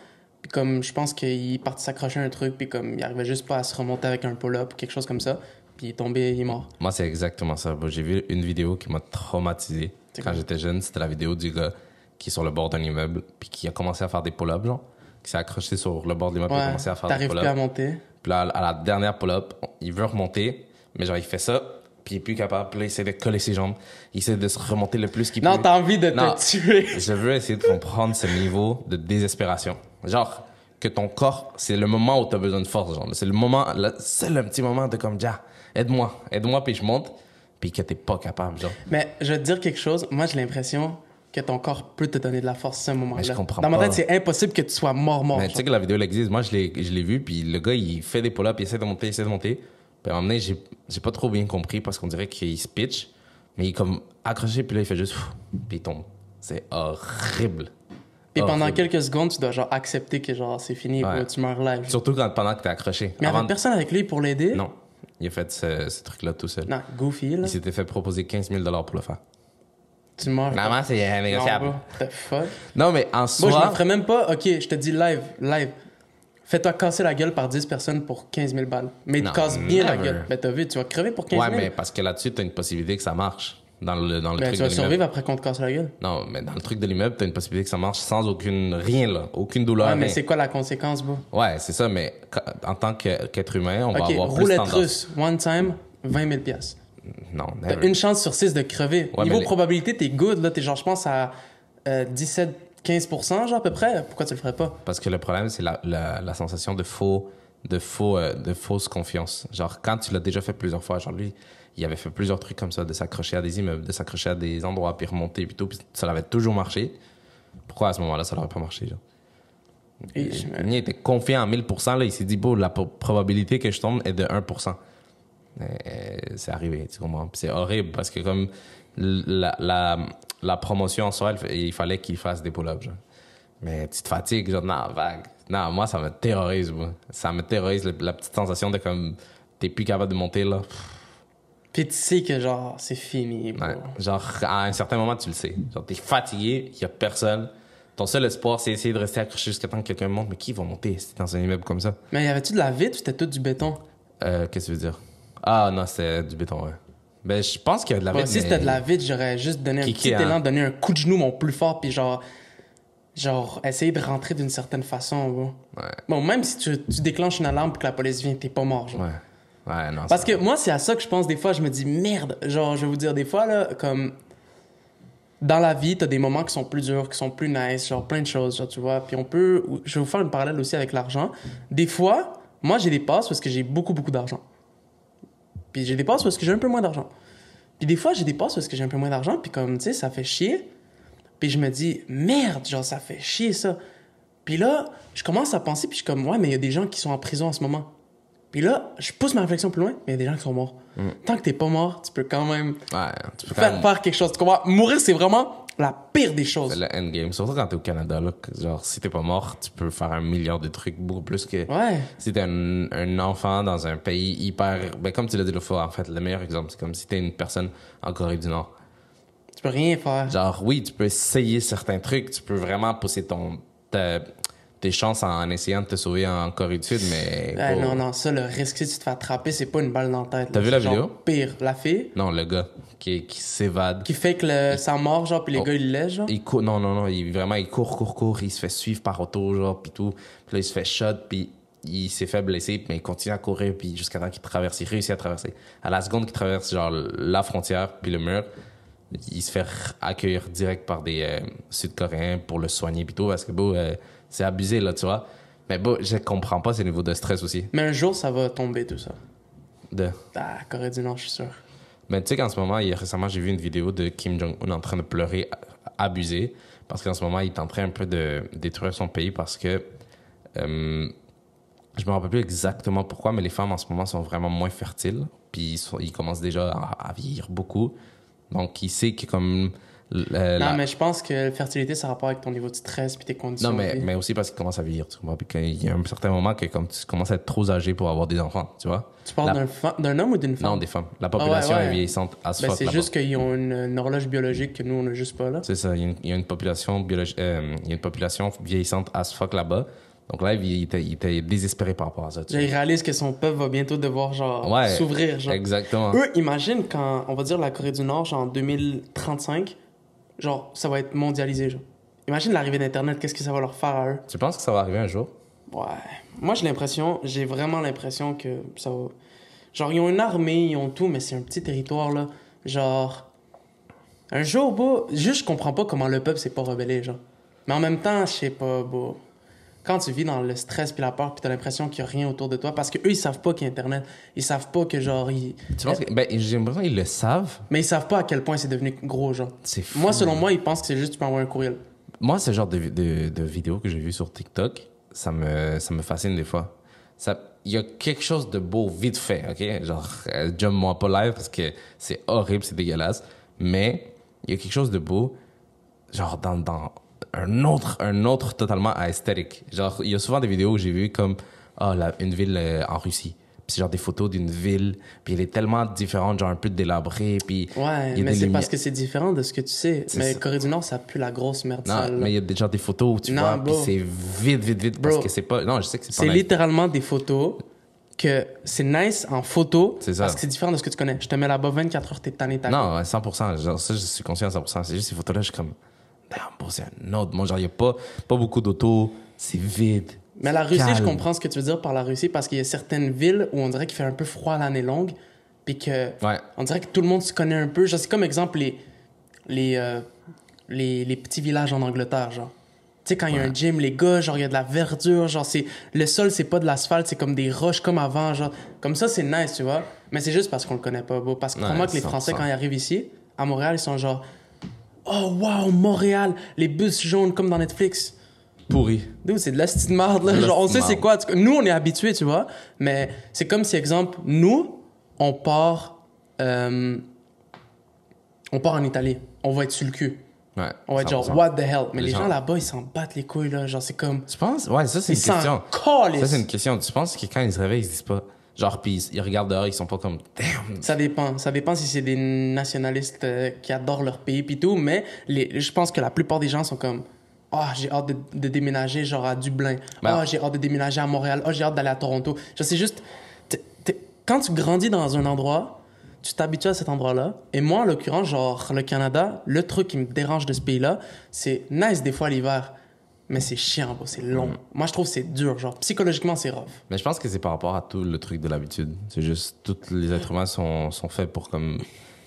Puis comme, je pense qu'il est parti s'accrocher à un truc, puis comme, il arrivait juste pas à se remonter avec un pull-up ou quelque chose comme ça. Puis il est tombé, il est mort. Moi, c'est exactement ça. J'ai vu une vidéo qui m'a traumatisé. Quand j'étais jeune, c'était la vidéo du gars qui est sur le bord d'un immeuble, puis qui a commencé à faire des pull-ups, genre. Qui s'est accroché sur le bord de l'immeuble, puis a Ouais, commencé à faire des t'arrives plus à pull-ups. monter. Puis là, à la dernière pull-up, il veut remonter, mais genre, il fait ça, puis il est plus capable. Puis là, il essaie de coller ses jambes. Il essaie de se remonter le plus qu'il peut. Non, t'as envie de te Non. tuer. Je veux essayer de comprendre ce niveau de désespération. Genre, que ton corps, c'est le moment où tu as besoin de force. Genre, c'est le moment, le- c'est le petit moment de comme, ja, aide-moi, aide-moi, puis je monte, puis que t'es pas capable, genre. Mais je vais te dire quelque chose. Moi, j'ai l'impression que ton corps peut te donner de la force ce moment-là. Mais je comprends Dans ma pas. tête, c'est impossible que tu sois mort-mort. Mais tu sais que la vidéo, elle existe. Moi, je l'ai, je l'ai vu, puis le gars, il fait des pull-ups, il essaie de monter, il essaie de monter. Puis à un moment donné, j'ai, pas trop bien compris parce qu'on dirait qu'il se pitch, mais il est comme accroché, puis là, il fait juste, puis il tombe. C'est horrible. Et pendant Horrible. quelques secondes, tu dois genre accepter que genre c'est fini, Ouais. tu meurs live. Surtout quand, pendant que t'es accroché. Mais Avant- avait personne avec lui pour l'aider? Non. Il a fait ce, ce truc-là tout seul. Non, Goofy, là. Il s'était fait proposer 15 000 pour le faire. Tu meurs. Normalement, c'est Non, négociable. bro, the fuck? Non, mais en Moi, soi. je me ferais même pas. Ok, je te dis live, live. Fais-toi casser la gueule par 10 personnes pour 15 000 balles. Mais Non, te casse bien la gueule. Ben, t'as vu, tu vas crever pour 15 Ouais, 000. mais parce que là-dessus, t'as une possibilité que ça marche. Dans le, dans le Ben, truc tu vas de survivre après qu'on te casse la gueule. Non, mais dans le truc de l'immeuble, t'as une possibilité que ça marche sans aucune. Rien, là. Aucune douleur. Ouais, mais c'est quoi la conséquence, bro? Ouais, c'est ça, mais en tant qu'être humain, on va avoir plus roulette russe, one time, 20 000 piastres. Non, T'as never. une chance sur 6 de crever. Ouais, Niveau mais les- probabilité, t'es good, là. T'es genre, je pense, à euh, 17-15%, genre, à peu près? Pourquoi tu le ferais pas? Parce que le problème, c'est la, la, la sensation de faux, de faux, euh, de fausse confiance. Genre, quand tu l'as déjà fait plusieurs fois, genre lui, il avait fait plusieurs trucs comme ça, de s'accrocher à des immeubles, de s'accrocher à des endroits, puis remonter, puis tout, puis ça avait toujours marché. Pourquoi à ce moment-là, ça n'aurait pas marché, genre? Et je- Il était confiant à 1000%, là, il s'est dit, bon, la probabilité que je tombe est de 1%. Euh, c'est arrivé, tu comprends? C'est horrible parce que comme la, la, la promotion en soi, il fa- il fallait qu'il fasse des pull-ups. Mais tu te fatigues, genre, non, vague. Non, moi, ça me terrorise, moi. Ça me terrorise, le- la petite sensation de comme, t'es plus capable de monter, là. Puis tu sais que, genre, c'est fini. Ouais. Genre, à un certain moment, tu le sais. Genre, t'es fatigué, il y a personne. Ton seul espoir, c'est essayer de rester accroché jusqu'à temps que quelqu'un monte. Mais qui va monter dans un immeuble comme ça? Mais y avait-tu de la vitre ou c'était tout du béton? Euh, qu'est-ce que tu veux dire? Ah, non, c'est du béton, ouais. Ben, je pense qu'il y a de la Bon, vitre, si mais- c'était de la vitre, j'aurais juste donné un petit hein. élan, donné un coup de genou mon plus fort, puis genre, genre, essayer de rentrer d'une certaine façon. Ouais, Bon, même si tu, tu déclenches une alarme puis que la police vient, t'es pas mort, genre. ouais. Ouais, non. Parce que moi, c'est à ça que je pense des fois. Je me dis, merde. Genre, je vais vous dire, des fois, là, comme. Dans la vie, t'as des moments qui sont plus durs, qui sont plus nice, genre plein de choses, genre, tu vois. Puis on peut. Je vais vous faire une parallèle aussi avec l'argent. Des fois, moi, j'ai des passes parce que j'ai beaucoup, beaucoup d'argent. Puis j'ai des passes parce que j'ai un peu moins d'argent. Puis des fois, j'ai des passes parce que j'ai un peu moins d'argent, puis comme, tu sais, ça fait chier. Puis je me dis, merde, genre, ça fait chier ça. Puis là, je commence à penser, puis je suis comme, ouais, mais il y a des gens qui sont en prison en ce moment. Puis là, je pousse ma réflexion plus loin, mais il y a des gens qui sont morts. Tant que t'es pas mort, tu peux quand même Ouais, tu peux quand faire, même- faire quelque chose. Tu comprends? Mourir, c'est vraiment la pire des choses. Le endgame, surtout quand t'es au Canada, là, genre, si t'es pas mort, tu peux faire un milliard de trucs, beaucoup plus que Ouais. si t'es un, un enfant dans un pays hyper. Ben, comme tu l'as dit l'autre fois, en fait, le meilleur exemple, c'est comme si t'es une personne en Corée du Nord. Tu peux rien faire. Genre, oui, tu peux essayer certains trucs, tu peux vraiment pousser ton, ta- tes chances en essayant de te sauver en Corée du Sud, mais. Ouais, bon. non, non, ça, le risque, si tu te fais attraper, c'est pas une balle dans la tête. T'as vu la genre vidéo? Pire. La fille? Non, le gars qui, qui s'évade. qui fait que le, sa mort, genre, puis les Oh. gars, ils lèchent, genre? Il court, non, non, non, il, vraiment, il court, court, court, il se fait suivre par auto, genre, puis tout. Puis là, il se fait shot, puis il s'est fait blesser, mais il continue à courir, puis jusqu'à temps qu'il traverse, il réussit à traverser. À la seconde qu'il traverse, genre, la frontière, puis le mur, il se fait accueillir direct par des euh, Sud-Coréens pour le soigner, puis tout, parce que, bon, euh, c'est abusé, là, tu vois. Mais bon, je comprends pas ce niveau de stress aussi. Mais un jour, ça va tomber, tout ça. De... Ah, Corée du Nord, je suis sûr. Mais tu sais qu'en ce moment, il y a- récemment, j'ai vu une vidéo de Kim Jong-un en train de pleurer, abusé, parce qu'en ce moment, il est en train un peu de détruire son pays parce que euh, je me rappelle plus exactement pourquoi, mais les femmes en ce moment sont vraiment moins fertiles, puis ils, sont- ils commencent déjà à, à vieillir beaucoup. Donc, il sait que comme euh, Non, la- mais je pense que la fertilité, ça a rapport avec ton niveau de stress puis tes conditions. non, mais, mais aussi parce qu'il commence à vieillir, tu vois. Puis qu'il y a un certain moment que comme tu commences à être trop âgé pour avoir des enfants, tu vois. Tu parles la- d'un homme ou d'une femme? Non, des femmes. La population ouais. est vieillissante à ce Ben, c'est juste qu'ils ont une, une horloge biologique que nous, on n'a juste pas là. C'est ça, il y, a une, il y a une population biologi- euh, il y a une population vieillissante as fuck là-bas. Donc là, il, était, il était désespéré par rapport à ça. sais. il réalise que son peuple va bientôt devoir genre Ouais. s'ouvrir. Genre. Exactement. Eux, imagine quand, on va dire, la Corée du Nord, genre en 2035, genre, ça va être mondialisé, genre. Imagine l'arrivée d'Internet, qu'est-ce que ça va leur faire à eux? Tu penses que ça va arriver un jour? Ouais. Moi, j'ai l'impression, j'ai vraiment l'impression que ça va. Genre, ils ont une armée, ils ont tout, mais c'est un petit territoire, là. Genre. Un jour, beau, juste, je comprends pas comment le peuple s'est pas rebellé, genre. Mais en même temps, je sais pas, beau. Quand tu vis dans le stress puis la peur, puis t'as l'impression qu'il y a rien autour de toi, parce que eux, ils savent pas qu'il y a Internet. Ils savent pas que, genre, ils. Tu penses que, ben, j'ai l'impression qu'ils le savent. Mais ils savent pas à quel point c'est devenu gros, genre. C'est fou. Moi, selon moi, ils pensent que c'est juste tu peux envoyer un courriel. Moi, ce genre de, de, de vidéos que j'ai vues sur TikTok, ça me, ça me fascine des fois. Ça- Il y a quelque chose de beau vite fait, OK? Genre, euh, jump-moi pas live parce que c'est horrible, c'est dégueulasse. Mais il y a quelque chose de beau, genre dans, dans un autre, un autre totalement aesthétique. Genre, il y a souvent des vidéos où j'ai vu comme, ah, la- une ville euh, en Russie. Puis c'est genre des photos d'une ville, puis elle est tellement différente, genre un peu délabrée, puis... Ouais, mais des c'est parce que c'est différent de ce que tu sais. Mais ça. Corée du Nord, ça pue la grosse merde Non, sale. mais il y a déjà des photos où tu Non, vois, puis bro. c'est vite, vite, vite, parce que c'est pas... Non, je sais que c'est C'est littéralement des photos que c'est nice en photo C'est ça. parce que c'est différent de ce que tu connais. Je te mets là-bas 24 heures, t'es tanné, t'as Non, ouais, 100%. Genre, ça, je suis conscient à 100%. C'est juste ces photos-là, je suis comme... Damn, bro, c'est un autre... Moi, genre, il y a pas, pas beaucoup d'autos, c'est vide. Mais la Russie, je comprends ce que tu veux dire par la Russie parce qu'il y a certaines villes où on dirait qu'il fait un peu froid l'année longue, puis que Ouais. on dirait que tout le monde se connaît un peu. C'est comme exemple les les, euh, les les petits villages en Angleterre, genre. Tu sais quand il y a un gym, les gars, genre il y a de la verdure, genre c'est le sol c'est pas de l'asphalte, c'est comme des roches comme avant, genre comme ça c'est nice, tu vois. Mais c'est juste parce qu'on le connaît pas, beau. Parce que Ouais, crois-moi que les 100%. Français quand ils arrivent ici à Montréal, ils sont genre Oh wow, Montréal, les bus jaunes comme dans Netflix. Pourri. C'est de la petite marde, là. Genre, on sait c'est quoi. Nous, on est habitués, tu vois. Mais c'est comme si, exemple, nous, on part. euh, on part en Italie. On va être sur le cul. Ouais. On va être genre, 100%. what the hell? Mais Les les, gens, gens- là-bas, ils s'en battent les couilles, là. Genre, c'est comme. Tu penses? Ouais, ça, c'est une question. Ça, c'est une question. Tu penses que quand ils se réveillent, ils se disent pas... Genre, puis ils, regardent dehors, ils sont pas comme... Damn! Ça dépend. Ça dépend si c'est des nationalistes euh, qui adorent leur pays puis tout, mais les, je pense que la plupart des gens sont comme ah j'ai hâte de, de déménager genre à Dublin. Ben- Ah j'ai hâte de déménager à Montréal. Ah j'ai hâte d'aller à Toronto. Je sais juste quand tu grandis dans un endroit, tu t'habitues à cet endroit-là. Et moi en l'occurrence genre le Canada, le truc qui me dérange de ce pays-là, c'est nice des fois l'hiver, mais c'est chiant, bro, c'est long. Mm. Moi je trouve que c'est dur, genre psychologiquement c'est rough. Mais je pense que c'est par rapport à tout le truc de l'habitude. C'est juste, tous les êtres humains sont, sont faits pour comme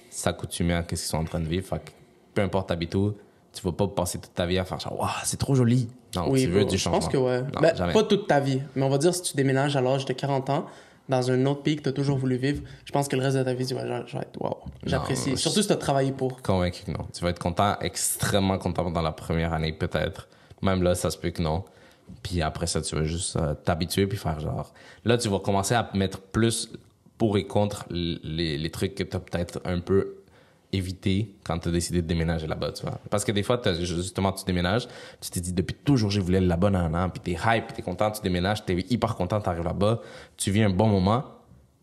s'accoutumer à ce qu'ils sont en train de vivre. Fait que peu importe t'habites où, tu vas pas passer toute ta vie à faire genre, waouh, c'est trop joli. Non, Oui, tu veux bro, du je changement. pense que ouais. Non, Ben, pas toute ta vie, mais on va dire si tu déménages à l'âge de 40 ans dans un autre pays que tu as toujours voulu vivre, je pense que le reste de ta vie, tu vas genre, genre être wow. J'apprécie. je- Surtout si tu as travaillé pour. Convaincu que non. Tu vas être content, extrêmement content dans la première année, peut-être. Même là, ça se peut que non. Puis après ça, tu vas juste euh, t'habituer puis faire genre. Là, tu vas commencer à mettre plus pour et contre les, les trucs que tu as peut-être un peu évité quand tu as décidé de déménager là-bas, tu vois. Parce que des fois, justement, tu déménages, tu t'es dit depuis toujours, j'ai voulu là-bas dans un an, puis t'es hype, t'es content, tu déménages, t'es hyper content, t'arrives là-bas, tu vis un bon moment,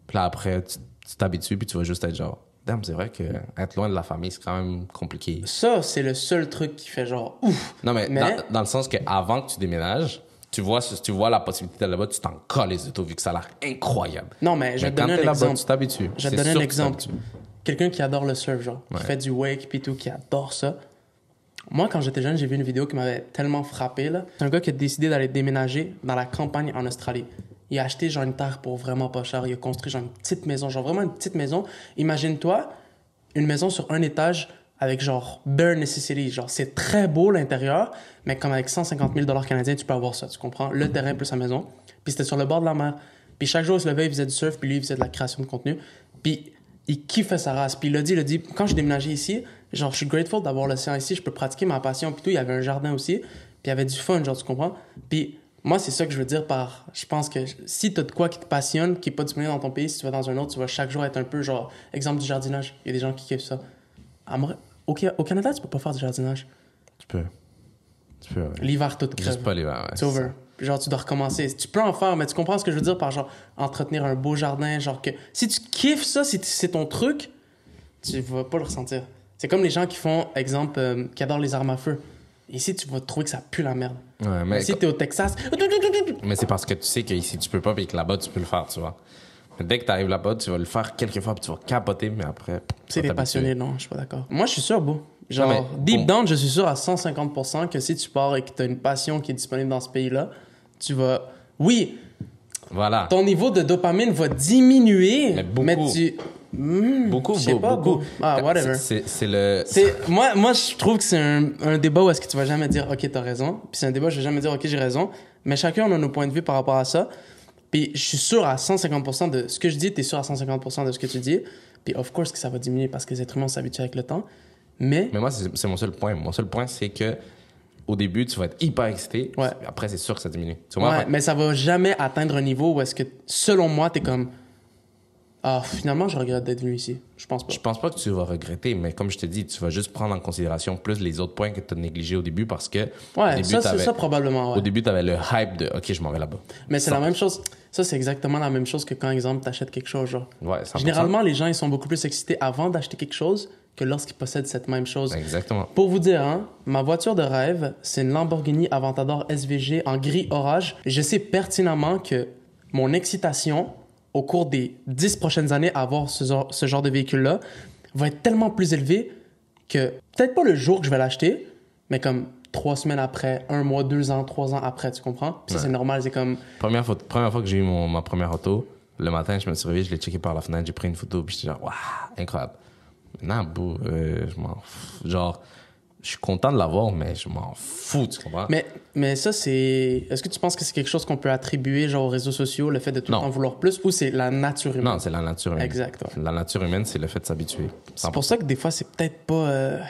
puis là, après, tu t'habitues, puis tu vas juste être genre, damn, c'est vrai que être loin de la famille, c'est quand même compliqué. Ça, c'est le seul truc qui fait genre, ouf! Non, mais, Dans, le sens qu'avant que tu déménages, tu vois, tu vois la possibilité d'aller là-bas, tu t'en colles les autos, vu que ça a l'air incroyable. Non, mais je vais te donner un exemple. Tu t'habitues. Je vais te donner un exemple quelqu'un qui adore le surf, genre, qui fait du wake puis tout, qui adore ça. Moi, quand j'étais jeune, j'ai vu une vidéo qui m'avait tellement frappé. Là. C'est un gars qui a décidé d'aller déménager dans la campagne en Australie. Il a acheté genre une terre pour vraiment pas cher. Il a construit genre une petite maison, genre vraiment une petite maison. Imagine-toi une maison sur un étage avec genre bare necessity. Genre, c'est très beau l'intérieur, mais comme avec 150 000 dollars canadiens, tu peux avoir ça, tu comprends? Le terrain plus sa maison. Puis c'était sur le bord de la mer. Puis chaque jour, il se levait, il faisait du surf, puis lui, il faisait de la création de contenu. Puis il kiffait sa race. Puis il a dit, il a dit, quand j'ai déménagé ici, genre, je suis grateful d'avoir l'océan ici, je peux pratiquer ma passion. Puis tout, il y avait un jardin aussi, puis il y avait du fun, genre, tu comprends? Puis moi, c'est ça que je veux dire par, je pense que si tu as de quoi qui te passionne, qui n'est pas disponible dans ton pays, si tu vas dans un autre, tu vas chaque jour être un peu, genre, exemple du jardinage. Il y a des gens qui kiffent ça. au, Canada, tu peux pas faire du jardinage. Tu peux. Tu peux, L'hiver, tout crève. Juste pas l'hiver, C'est over genre tu dois recommencer. Tu peux en faire, mais tu comprends ce que je veux dire par genre entretenir un beau jardin, genre que si tu kiffes ça, si c'est ton truc, tu vas pas le ressentir. C'est comme les gens qui font, exemple, euh, qui adorent les armes à feu. Ici, tu vas trouver que ça pue la merde. Ouais, mais si t'es au Texas. Mais c'est parce que tu sais qu'ici, tu peux pas, et que là-bas, tu peux le faire, tu vois. dès que tu arrives là-bas, tu vas le faire quelques fois, puis tu vas capoter, mais après. C'est des passionnés, non, je suis pas d'accord. Moi, je suis sûr, beau. Genre, deep down, je suis sûr à 150% que si tu pars et que tu as une passion qui est disponible dans ce pays-là, tu vas. Oui. Voilà. Ton niveau de dopamine va diminuer, mais, beaucoup. mais tu. Hmm, beaucoup, sais pas, beaucoup. Ah, whatever. C'est le. Moi, moi, je trouve que c'est un, un, débat où est-ce que tu vas jamais dire, OK, t'as raison. Puis c'est un débat où je vais jamais dire, OK, j'ai raison. Mais chacun, on a nos points de vue par rapport à ça. Puis je suis sûr à 150% de ce que je dis, tu es sûr à 150% de ce que tu dis. Puis of course que ça va diminuer parce que les êtres humains s'habituent avec le temps. Mais. Mais moi, c'est mon seul point. Mon seul point, c'est que au début, tu vas être hyper excité. Ouais. Après, c'est sûr que ça diminue. ouais, mais ça va jamais atteindre un niveau où est-ce que, selon moi, t'es comme. Ah, finalement, je regrette d'être venu ici. Je pense pas. Je pense pas que tu vas regretter, mais comme je te dis, tu vas juste prendre en considération plus les autres points que tu as négligés au début parce que. Ouais, ça, c'est ça probablement. Ouais. Au début, tu avais le hype de OK, je m'en vais là-bas. Mais c'est la même chose. Ça, c'est exactement la même chose que quand, exemple, tu achètes quelque chose. Genre. Ouais, Généralement, les gens, ils sont beaucoup plus excités avant d'acheter quelque chose que lorsqu'ils possèdent cette même chose. Exactement. Pour vous dire, hein, ma voiture de rêve, c'est une Lamborghini Aventador SVG en gris orage. Je sais pertinemment que mon excitation au cours des dix prochaines années à avoir ce genre, ce genre de véhicule-là va être tellement plus élevée que peut-être pas le jour que je vais l'acheter, mais comme trois semaines après, un mois, deux ans, trois ans après, tu comprends? ça, c'est normal, c'est comme... Première fois, première fois que j'ai eu mon, ma première auto, le matin, je me suis réveillé, je l'ai checké par la fenêtre, j'ai pris une photo, puis j'étais genre, waouh, incroyable. Non, bou, euh, je m'en Genre, je suis content de l'avoir, mais je m'en fous, tu comprends? Mais, mais ça, c'est. Est-ce que tu penses que c'est quelque chose qu'on peut attribuer genre, aux réseaux sociaux, le fait de tout le temps vouloir plus, ou c'est la nature humaine? Non, c'est la nature humaine. Exact. La nature humaine, c'est le fait de s'habituer. C'est pour ça que des fois, c'est peut-être pas. Euh,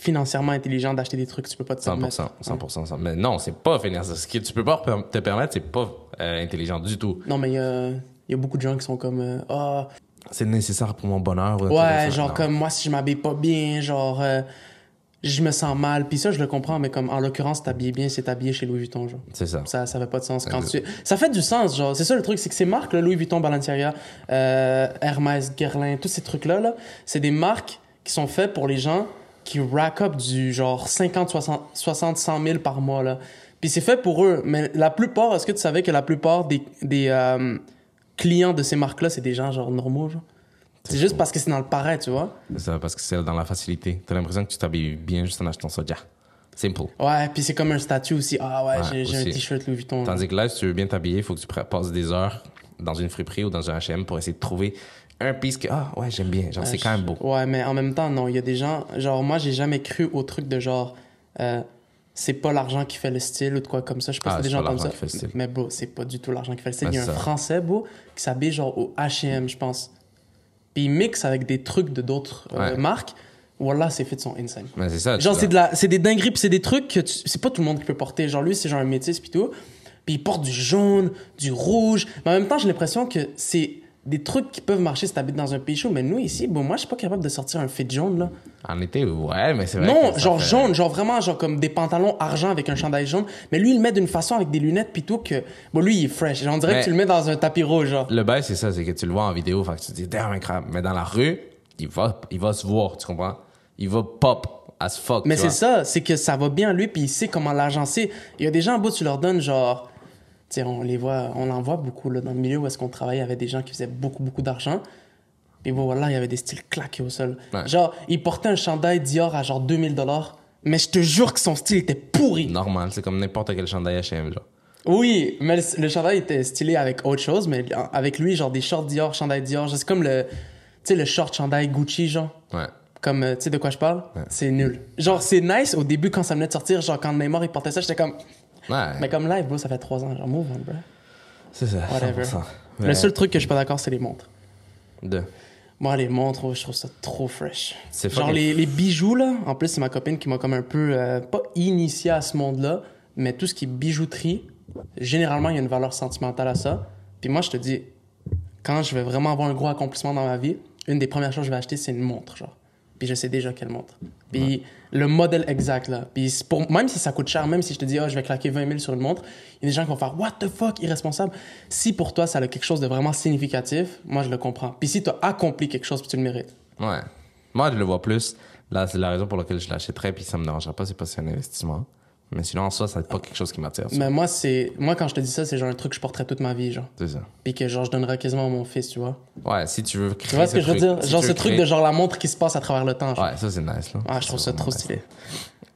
financièrement intelligent d'acheter des trucs que tu peux pas te permettre. 100%, 100%, Mais non, c'est pas financièrement. Ce que tu peux pas te permettre, c'est pas euh, intelligent du tout. Non, mais il y a, y a, beaucoup de gens qui sont comme ah, c'est nécessaire pour mon bonheur. Ouais, genre comme moi, si je m'habille pas bien, genre, euh, je me sens mal. Puis ça, je le comprends, mais comme en l'occurrence, t'habiller bien, c'est t'habiller chez Louis Vuitton, genre. C'est ça. Ça, ça fait pas de sens. Quand tu... Ça fait du sens, genre. C'est ça le truc, c'est que ces marques, là, Louis Vuitton, Balenciaga, euh, Hermès, Guerlain, tous ces trucs-là, -là, c'est des marques qui sont faites pour les gens qui rack up du genre 50, 60, 60 100 000 par mois, là. Puis c'est fait pour eux. Mais la plupart, est-ce que tu savais que la plupart des, des euh, clients de ces marques-là, c'est des gens genre normaux, genre? C'est juste parce que c'est dans le pareil, tu vois. C'est ça, parce que c'est dans la facilité. T'as l'impression que tu t'habilles bien juste en achetant ça. Simple. Ouais, puis c'est comme un statut aussi. Ah ouais, j'ai un t-shirt Louis Vuitton. Tandis que là, si tu veux bien t'habiller, il faut que tu passes des heures dans une friperie ou dans un H&M pour essayer de trouver un piece que ah ouais j'aime bien genre c'est quand même beau ouais mais en même temps non il y a des gens genre moi j'ai jamais cru au truc de genre euh, c'est pas l'argent qui fait le style ou de quoi comme ça. Je pas ah, des gens comme ça. Mais bro, c'est pas du tout l'argent qui fait le style. il y a un Français, bro, qui s'habille genre au H&M, je pense. Puis il mixe avec des trucs de d'autres euh, marques. Voilà, fits sont insane. C'est ça. Genre, c'est de la, c'est des dingueries, c'est des trucs que tu- c'est pas tout le monde qui peut porter. Genre, lui, c'est genre un métis, puis tout. Puis il porte du jaune, du rouge. Mais en même temps, j'ai l'impression que c'est des trucs qui peuvent marcher si t'habites dans un pays chaud. Mais nous, ici, bon, moi, je suis pas capable de sortir un fit jaune, là. En été, ouais, mais c'est vrai. Non, que genre fait- jaune, genre vraiment, genre comme des pantalons argent avec un chandail jaune. Mais lui, il le met d'une façon avec des lunettes, tout, que. Bon, lui, il est fresh. Genre, on dirait Mais- que tu le mets dans un tapis rouge, genre. Le bail, c'est ça, c'est que tu le vois en vidéo, fait que tu te dis, damn, incroyable. Mais dans la rue, il va, il va se voir, tu comprends? Il va pop as fuck. Mais c'est ça, c'est que ça va bien lui, puis il sait comment l'agencer. Il y a des gens en bout, tu leur donnes genre. Tu sais, on les voit, on en voit beaucoup là, dans le milieu où est-ce qu'on travaillait, avait des gens qui faisaient beaucoup, beaucoup d'argent. Puis bon, voilà, il y avait des styles claqués au sol. Ouais. Genre, il portait un chandail Dior à genre 2000 dollars, mais je te jure que son style était pourri. Normal, c'est comme n'importe quel chandail H&M, genre. Oui, mais le, le chandail était stylé avec autre chose, mais avec lui, genre des shorts Dior, chandail Dior, c'est comme le, tu sais, le short chandail Gucci, genre. Ouais. Comme, euh, tu sais de quoi je parle? C'est nul. Genre, c'est nice au début quand ça venait de sortir, genre quand Neymar il portait ça, j'étais comme, Ouais. mais comme live, bro, ça fait trois ans, genre move on, bro. c'est ça. Whatever. 100%. Le seul truc que je suis pas d'accord, c'est les montres. De. Moi, les montres, oh, je trouve ça trop fresh. C'est Genre les bijoux, là, en plus, c'est ma copine qui m'a comme un peu, euh, pas initié à ce monde-là, mais tout ce qui est bijouterie, généralement, il y a une valeur sentimentale à ça. Puis moi, je te dis, quand je vais vraiment avoir un gros accomplissement dans ma vie, une des premières choses que je vais acheter, c'est une montre, genre. Puis je sais déjà quelle montre. Puis le modèle exact, là. Puis même si ça coûte cher, même si je te dis, ah, je vais claquer 20 000 sur une montre, il y a des gens qui vont faire, what the fuck, irresponsable. Si pour toi, ça a quelque chose de vraiment significatif, moi, je le comprends. Puis si tu as accompli quelque chose, puis tu le mérites. Ouais. Moi, je le vois plus. Là, c'est la raison pour laquelle je l'achèterais, puis ça me dérangera pas, c'est pas c'est un investissement. Mais sinon, en soi, ça n'est pas quelque chose qui m'attire. ça. Mais moi, c'est moi quand je te dis ça, c'est genre un truc que je porterais toute ma vie, genre. C'est ça. Puis que genre je donnerais quasiment à mon fils, tu vois. Ouais, si tu veux créer. Tu vois ce que je veux truc- dire? si genre tu ce veux truc créer- de genre la montre qui se passe à travers le temps. Genre. Ouais, ça, c'est nice, là. Ah, je trouve ça vraiment trop nice. stylé.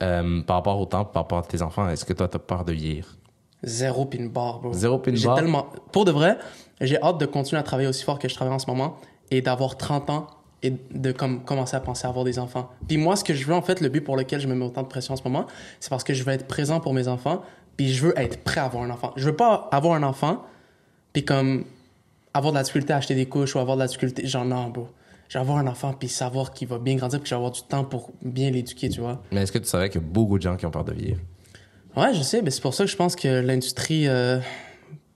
Euh, par rapport au temps, par rapport à tes enfants, est-ce que toi, t'as peur de vieillir? Zéro pin bar, bro. Zéro pin J'ai bar? tellement. Pour de vrai, j'ai hâte de continuer à travailler aussi fort que je travaille en ce moment et d'avoir 30 ans et de comme, commencer à penser à avoir des enfants. Puis moi, ce que je veux, en fait, le but pour lequel je me mets autant de pression en ce moment, c'est parce que je veux être présent pour mes enfants, puis je veux être prêt à avoir un enfant. Je veux pas avoir un enfant, puis comme avoir de la difficulté à acheter des couches ou avoir de la difficulté. Genre, non, bro. Je vais avoir un enfant, puis savoir qu'il va bien grandir, puis je vais avoir du temps pour bien l'éduquer, tu vois. Mais est-ce que tu savais qu'il y a beaucoup de gens qui ont peur de vieillir? Ouais, je sais, mais c'est pour ça que je pense que l'industrie, euh,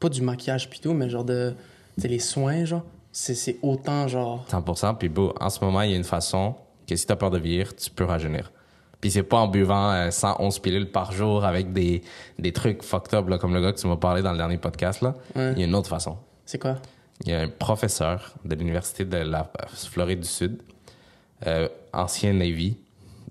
pas du maquillage tout, mais genre de. Les soins, genre, c'est autant genre. 100%. Puis, beau, en ce moment, il y a une façon que si t'as peur de vieillir, tu peux rajeunir. Puis c'est pas en buvant euh, 111 pilules par jour avec des, des trucs fucked up, là, comme le gars que tu m'as parlé dans le dernier podcast. Là. Ouais. Il y a une autre façon. C'est quoi? Il y a un professeur de l'Université de la euh, Floride du Sud, euh, ancien Navy.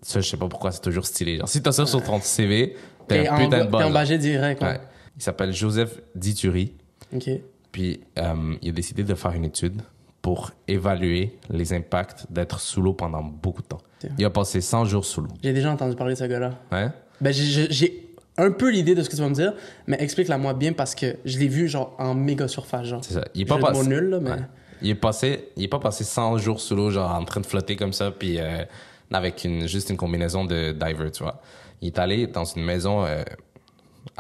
Ça, je sais pas pourquoi c'est toujours stylé. Genre, si t'as ça sur ton CV, t'es T'es un putain de t'es bon. là. embagé direct. Ouais. Il s'appelle Joseph Dituri. Ok. Puis euh, il a décidé de faire une étude pour évaluer les impacts d'être sous l'eau pendant beaucoup de temps. Il a passé 100 jours sous l'eau. J'ai déjà entendu parler de ce gars-là. Hein? Ben, j'ai- un peu l'idée de ce que tu vas me dire, mais explique-la moi bien parce que je l'ai vu, genre, en méga surface, genre. C'est ça. Il est pas passé. nul, là, mais. Ouais. Il est passé, il est pas passé 100 jours sous l'eau, genre en train de flotter comme ça, puis euh, avec une, juste une combinaison de diver, tu vois. Il est allé dans une maison euh,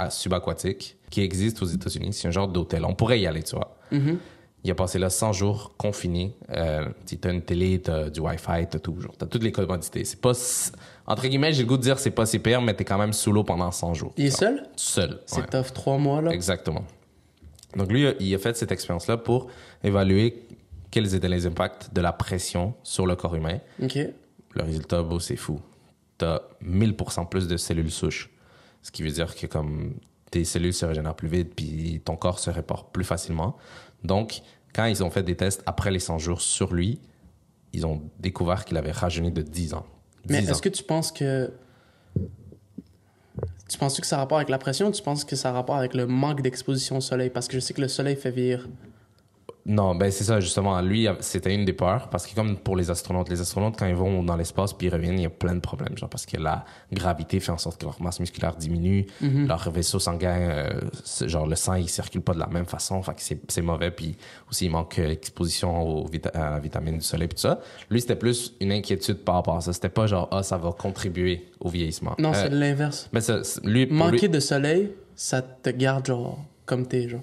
subaquatique qui existe aux États-Unis. C'est un genre d'hôtel. On pourrait y aller, tu vois. Il a passé là 100 jours confiné. Euh, tu as une télé, t'as du Wi-Fi, t'as tout. T'as toutes les commodités. C'est pas... Entre guillemets, j'ai le goût de dire c'est pas si pire, mais t'es quand même sous l'eau pendant 100 jours. Il est seul? Seul. C'est ouais. tough, trois mois, là? Exactement. Donc lui, il a fait cette expérience-là pour évaluer quels étaient les impacts de la pression sur le corps humain. Ok. Le résultat, beau, c'est fou. T'as 1000% plus de cellules souches. Ce qui veut dire que comme tes cellules se régénèrent plus vite, puis ton corps se répare plus facilement. Donc, quand ils ont fait des tests après les 100 jours sur lui, ils ont découvert qu'il avait rajeuni de 10 ans. Mais 10 ans. est-ce que tu penses que. Tu penses que ça a rapport avec la pression ou tu penses que ça a rapport avec le manque d'exposition au soleil? Parce que je sais que le soleil fait vieillir. Non, ben c'est ça, justement. Lui, c'était une des peurs, parce que comme pour les astronautes, les astronautes, quand ils vont dans l'espace puis ils reviennent, il y a plein de problèmes, genre parce que la gravité fait en sorte que leur masse musculaire diminue, leur vaisseau sanguin, euh, genre le sang, il circule pas de la même façon, fait que c'est mauvais, puis aussi il manque euh, exposition aux à la vitamine du soleil, puis tout ça. Lui, c'était plus une inquiétude par rapport à ça. C'était pas genre, ah, ça va contribuer au vieillissement. Non, Euh, c'est l'inverse. mais ça, c'est- lui, Manquer lui- de soleil, ça te garde genre comme t'es, genre.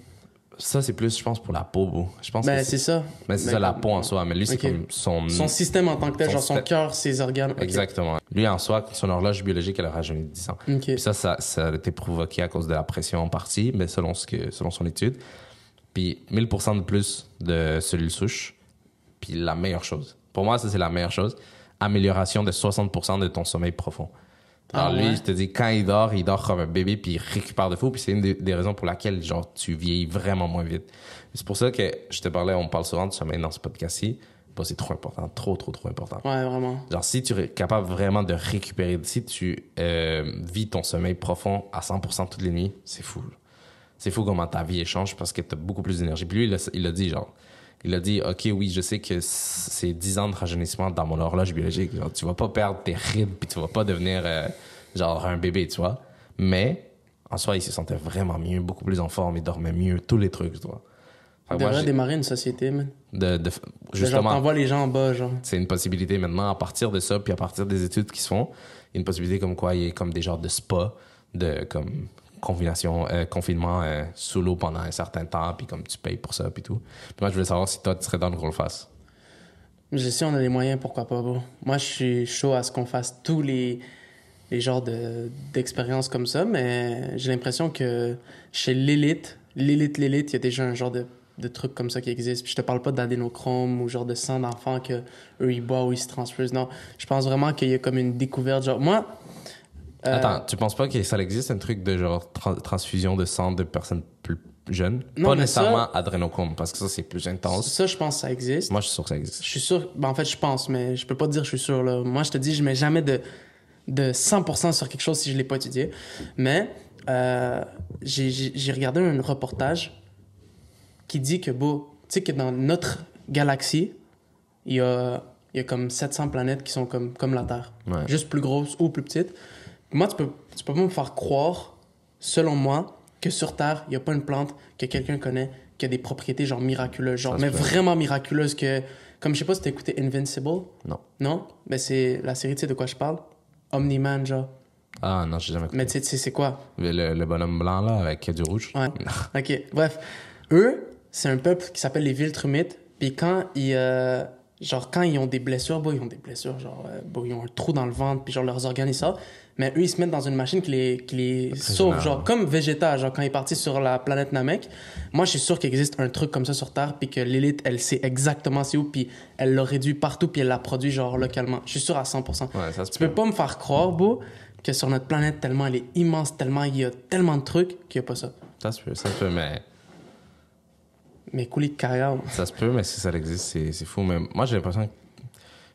Ça, c'est plus, je pense, pour la peau, bro. Je pense Ben, c'est ça. Mais c'est Ben, ça, la comme- peau en soi. Mais lui, c'est comme son... Son système en tant que tel, Son genre son cœur, ses organes. Exactement. Lui, en soi, son horloge biologique, elle a rajeuni de 10 ans. Puis ça, ça, ça a été provoqué à cause de la pression en partie, mais selon, ce que, selon son étude. Puis 1000% de plus de cellules souches. Puis la meilleure chose. Pour moi, ça, c'est la meilleure chose. Amélioration de 60% de ton sommeil profond. Alors Ah lui, je te dis, quand il dort, il dort comme un bébé, puis il récupère de fou. Puis c'est une des, des raisons pour laquelle, genre, tu vieillis vraiment moins vite. C'est pour ça que je te parlais, on parle souvent de sommeil dans ce podcast-ci. Bah, c'est trop important, trop, trop, trop important. Ouais, vraiment. Genre, si tu es capable vraiment de récupérer, si tu euh, vis ton sommeil profond à 100% toutes les nuits, c'est fou. C'est fou comment ta vie échange parce que tu as beaucoup plus d'énergie. Puis lui, il a, il a dit, genre, il a dit, OK, oui, je sais que c'est 10 ans de rajeunissement dans mon horloge biologique. Genre, tu vas pas perdre tes rides puis tu vas pas devenir, euh, genre, un bébé, tu vois. Mais, en soi, il se sentait vraiment mieux, beaucoup plus en forme, il dormait mieux, tous les trucs, tu vois. Moi, devrait démarrer une société, man. de, de- justement, t'envoies les gens en bas, genre. c'est une possibilité maintenant à partir de ça, puis à partir des études qui se font, il y a une possibilité comme quoi il y a comme des genres de spa, de comme confination, euh, confinement euh, sous l'eau pendant un certain temps, puis comme tu payes pour ça, puis tout. Moi, je voulais savoir si toi, tu serais dans le qu'on le fasse. Je sais, on a les moyens, pourquoi pas, bro. Moi, je suis chaud à ce qu'on fasse tous les, les genres de- d'expériences comme ça, mais j'ai l'impression que chez l'élite, l'élite, l'élite, il y a déjà un genre de, de truc comme ça qui existe. Puis je te parle pas d'adénochrome ou genre de sang d'enfant que eux ils boivent ou ils se transfusent. Non, je pense vraiment qu'il y a comme une découverte. Moi. Euh, Attends, tu penses pas que ça existe un truc de genre tran- transfusion de sang de personnes plus jeunes? Non, Pas nécessairement adrénochrome, parce que ça, c'est plus intense. Ça, je pense que ça existe. Moi, je suis sûr que ça existe. Je suis sûr. Ben, en fait, je pense, mais je peux pas te dire je suis sûr. Là. Moi, je te dis, je mets jamais de, de 100% sur quelque chose si je l'ai pas étudié. Mais euh, j'ai- regardé un reportage qui dit que, beau, tu sais que dans notre galaxie, il y a, y a comme 700 planètes qui sont comme, comme la Terre. Ouais. Juste plus grosses ou plus petites. Moi, tu peux, tu peux pas me faire croire, selon moi, que sur Terre, il n'y a pas une plante que quelqu'un connaît qui a des propriétés genre miraculeuses, genre, mais vraiment miraculeuses que, comme je sais pas si t'as écouté Invincible, Non. non? Ben c'est la série, tu sais de quoi je parle? Omni-Man, genre. Ah non, j'ai jamais Mais tu sais- tu sais, c'est quoi? Le, le bonhomme blanc, là, avec du rouge. Ouais. ok, bref. Eux, c'est un peuple qui s'appelle les Viltrumites. Puis quand ils, euh, genre, quand ils ont des blessures, bon, ils ont des blessures, genre, bon, ils ont un trou dans le ventre, puis genre, leurs organes, sortent. Mais eux, ils se mettent dans une machine qui les, qui les sauve, genre, comme Vegeta, genre, quand il est parti sur la planète Namek. Moi, je suis sûr qu'il existe un truc comme ça sur Terre, puis que l'élite, elle sait exactement c'est où, puis elle l'a réduit partout, puis elle l'a produit, genre, localement. Je suis sûr à 100%. Ouais, ça se Tu peux pas me faire croire, beau, que sur notre planète, tellement elle est immense, tellement il y a tellement de trucs qu'il n'y a pas ça. Ça se peut, ça se peut, mais Mais coulis de carrière, ça se peut, mais si ça existe, c'est, fou. Mais moi, j'ai l'impression que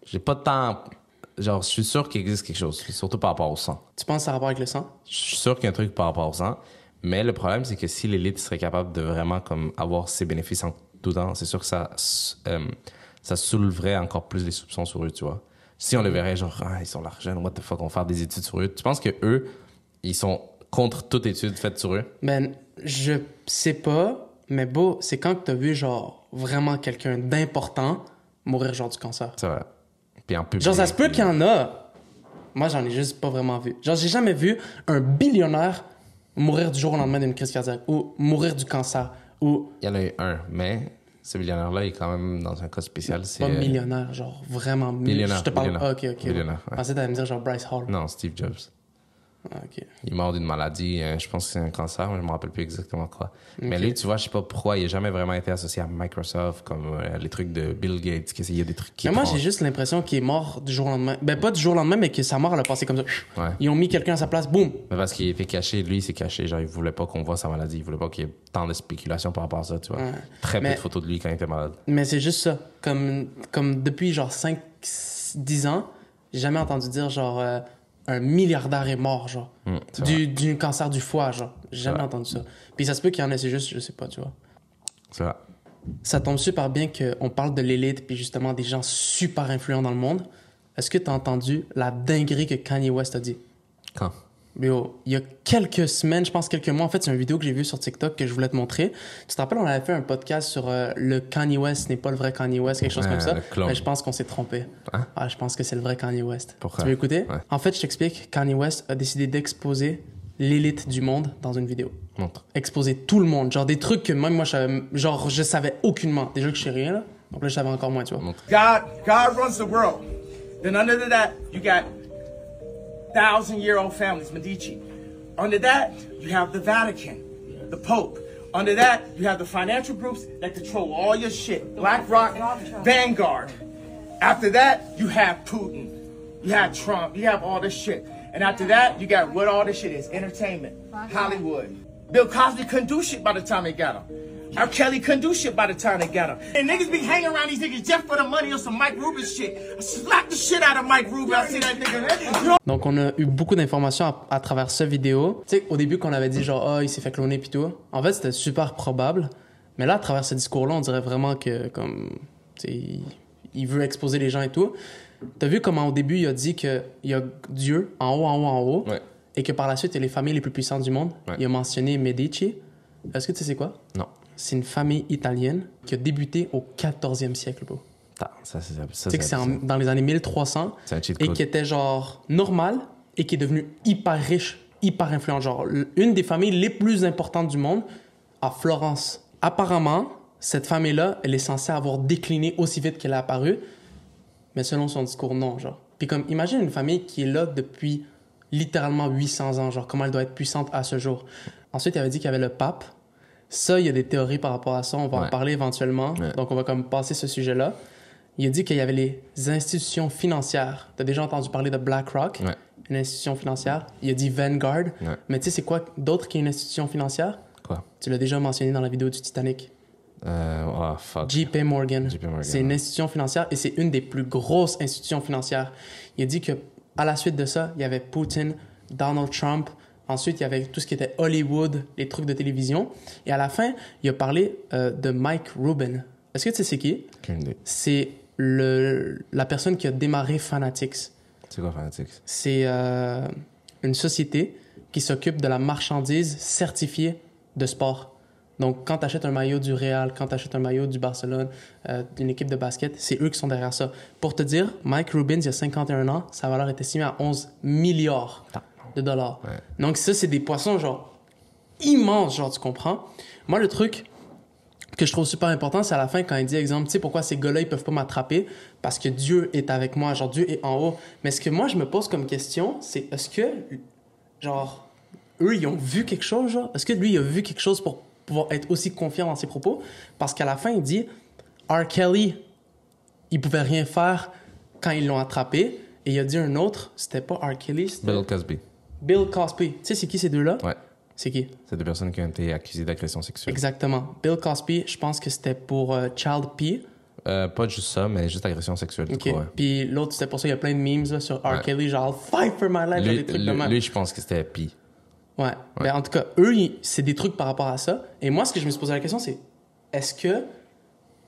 j'ai pas de temps. Genre, je suis sûr qu'il existe quelque chose, surtout par rapport au sang. tu penses que ça a rapport avec le sang? Je suis sûr qu'il y a un truc par rapport au sang, mais le problème, c'est que si l'élite serait capable de vraiment comme avoir ses bénéfices en tout temps, c'est sûr que ça, euh, ça souleverait encore plus les soupçons sur eux, tu vois. Si on le verrait, genre, ah, ils sont l'argent, what the fuck, on va faire des études sur eux. Tu penses que eux, ils sont contre toute étude faite sur eux? Ben, je sais pas, mais beau, c'est quand que t'as vu, genre, vraiment quelqu'un d'important mourir, genre, du cancer. C'est vrai. Puis en public. Genre, ça se peut qu'il y en a. Moi, j'en ai juste pas vraiment vu. Genre, j'ai jamais vu un billionnaire mourir du jour au lendemain d'une crise cardiaque ou mourir du cancer ou Il y en a eu un, mais ce millionnaire-là il est quand même dans un cas spécial. C'est, pas euh, millionnaire, genre vraiment mi- Millionnaire, Je te parle. millionnaire. Ah, ok, ok. Millionnaire, Je ouais. pensais que t'allais me dire genre Bryce Hall. Non, Steve Jobs. Ah. Il est mort d'une maladie, euh, je pense que c'est un cancer, mais je me rappelle plus exactement quoi. Mais lui, tu vois, je sais pas pourquoi, il a jamais vraiment été associé à Microsoft, comme euh, les trucs de Bill Gates, qu'il y a des trucs qui Mais moi, j'ai juste l'impression qu'il est mort du jour au lendemain. Ben, pas du jour au lendemain, mais que sa mort, elle a passé comme ça. Ouais. Ils ont mis quelqu'un à sa place, boum. Mais parce qu'il était caché, lui, il s'est caché, genre, il voulait pas qu'on voit sa maladie, il voulait pas qu'il y ait tant de spéculations par rapport à ça, tu vois. Ouais. Très Mais- peu de photos de lui quand il était malade. Mais c'est juste ça. Comme, comme depuis genre 5, 10 ans, j'ai jamais entendu dire genre euh, un milliardaire est mort, genre. Vrai. Du, du cancer du foie, genre. J'ai jamais entendu ça. Puis ça se peut qu'il y en ait, c'est juste, je sais pas, tu vois. C'est vrai. Ça tombe super bien qu'on parle de l'élite, puis justement des gens super influents dans le monde. Est-ce que tu as entendu la dinguerie que Kanye West a dit? Quand? Mais oh, il y a quelques semaines, je pense quelques mois, en fait, c'est une vidéo que j'ai vue sur TikTok que je voulais te montrer. Tu te rappelles, on avait fait un podcast sur euh, le Kanye West n'est pas le vrai Kanye West, quelque chose Ouais, comme ça. Mais je pense qu'on s'est trompé. Hein? Ah, je pense que c'est le vrai Kanye West. Pourquoi? Tu veux écouter? Ouais. En fait, je t'explique. Kanye West a décidé d'exposer l'élite du monde dans une vidéo. Montre. Exposer tout le monde. Genre des trucs que même moi, je savais, genre, je savais aucunement. Déjà que je sais rien, là. Donc là, je savais encore moins, tu vois. Montre. God, God runs the world. Then under that, you got thousand-year-old families, Medici. Under that, you have the Vatican, the Pope. Under that, you have the financial groups that control all your shit. BlackRock, Vanguard. After that, you have Putin. You have Trump. You have all this shit. And after that, you got what all this shit is entertainment, Hollywood. Bill Cosby couldn't do shit by the time they got him. R. Kelly couldn't do shit by the time they got him. And niggas be hanging around these niggas just for the money or some Mike Rubin shit. I slap the shit out of Mike Rubin. I see that nigga. You know Donc, on a eu beaucoup d'informations à, à travers ce vidéo. Tu sais, au début, qu'on avait dit genre, ah, il s'est fait cloner puis tout. En fait, c'était super probable. Mais là, à travers ce discours-là, on dirait vraiment que, comme, tu sais, il- il veut exposer les gens et tout. T'as vu comment au début, il a dit qu'il y a Dieu en haut, en haut, en haut. Ouais. Et que par la suite, il y a les familles les plus puissantes du monde. Ouais. Il a mentionné Medici. Est-ce que tu sais c'est quoi? Non. C'est une famille italienne qui a débuté au 14e siècle, bro. Ça, c'est ça. Tu sais que c'est en- C'est dans les années 1300 c'est un cheat et qui était genre normal et qui est devenu hyper riche, hyper influent. Genre une des familles les plus importantes du monde à Florence. Apparemment, cette famille-là, elle est censée avoir décliné aussi vite qu'elle est apparue, mais selon son discours, non, genre. Puis comme, imagine une famille qui est là depuis littéralement 800 ans, genre comment elle doit être puissante à ce jour. Ensuite, il avait dit qu'il y avait le pape. Ça, il y a des théories par rapport à ça, on va en parler éventuellement. Ouais. Donc on va comme passer ce sujet-là. Il a dit qu'il y avait les institutions financières. Tu as déjà entendu parler de BlackRock, Ouais. une institution financière. Il a dit Vanguard. Mais tu sais, c'est quoi d'autre qui est une institution financière? Quoi? Tu l'as déjà mentionné dans la vidéo du Titanic. euh, Oh, fuck. JP Morgan. JP Morgan, C'est une institution financière et c'est une des plus grosses institutions financières. Il a dit que à la suite de ça, il y avait Putin, Donald Trump. Ensuite, il y avait tout ce qui était Hollywood, les trucs de télévision. Et à la fin, il a parlé euh, de Mike Rubin. Est-ce que tu sais c'est qui? C'est la personne qui a démarré Fanatics. C'est quoi Fanatics C'est euh, une société qui s'occupe de la marchandise certifiée de sport. Donc, quand tu achètes un maillot du Real, quand tu achètes un maillot du Barcelone, euh, d'une équipe de basket, c'est eux qui sont derrière ça. Pour te dire, Mike Rubin, il y a 51 ans, sa valeur est estimée à 11 milliards de dollars. Ouais. Donc, ça, c'est des poissons, genre, immenses, genre, tu comprends? Moi, le truc que je trouve super important, c'est à la fin quand il dit, exemple, tu sais pourquoi ces gars-là, ils peuvent pas m'attraper? Parce que Dieu est avec moi, genre, Dieu est en haut. Mais ce que moi, je me pose comme question, c'est est-ce que, genre, eux, ils ont vu quelque chose, genre? Est-ce que lui, il a vu quelque chose pour pouvoir être aussi confiant dans ses propos? Parce qu'à la fin, il dit, R. Kelly, il pouvait rien faire quand ils l'ont attrapé. Et il a dit un autre, c'était pas R. Kelly, c'était Bill Cosby. Bill Cosby. Tu sais, c'est qui ces deux-là? Ouais. C'est qui? C'est deux personnes qui ont été accusées d'agression sexuelle. Exactement. Bill Cosby, je pense que c'était pour euh, Child P. Euh, pas juste ça, mais juste agression sexuelle. OK. tout court, ouais. Puis l'autre, c'était pour ça, il y a plein de memes là, sur R. Ouais. Kelly, genre « Fight for my life », genre Lui, des trucs de lui- même. lui, je pense que c'était Pi. Ouais. Ben, en tout cas, eux, c'est des trucs par rapport à ça. Et moi, ce que je me suis posé la question, c'est est-ce que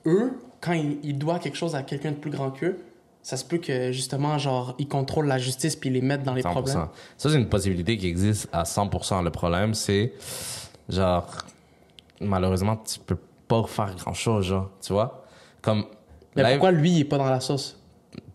eux, quand ils, ils doivent quelque chose à quelqu'un de plus grand qu'eux, ça se peut que justement, genre, ils contrôlent la justice puis ils les mettent dans les 100%. problèmes. Ça, c'est une possibilité qui existe à 100%. Le problème, c'est, genre, malheureusement, tu peux pas faire grand-chose, genre, tu vois? Comme, Mais live- pourquoi lui, il est pas dans la sauce?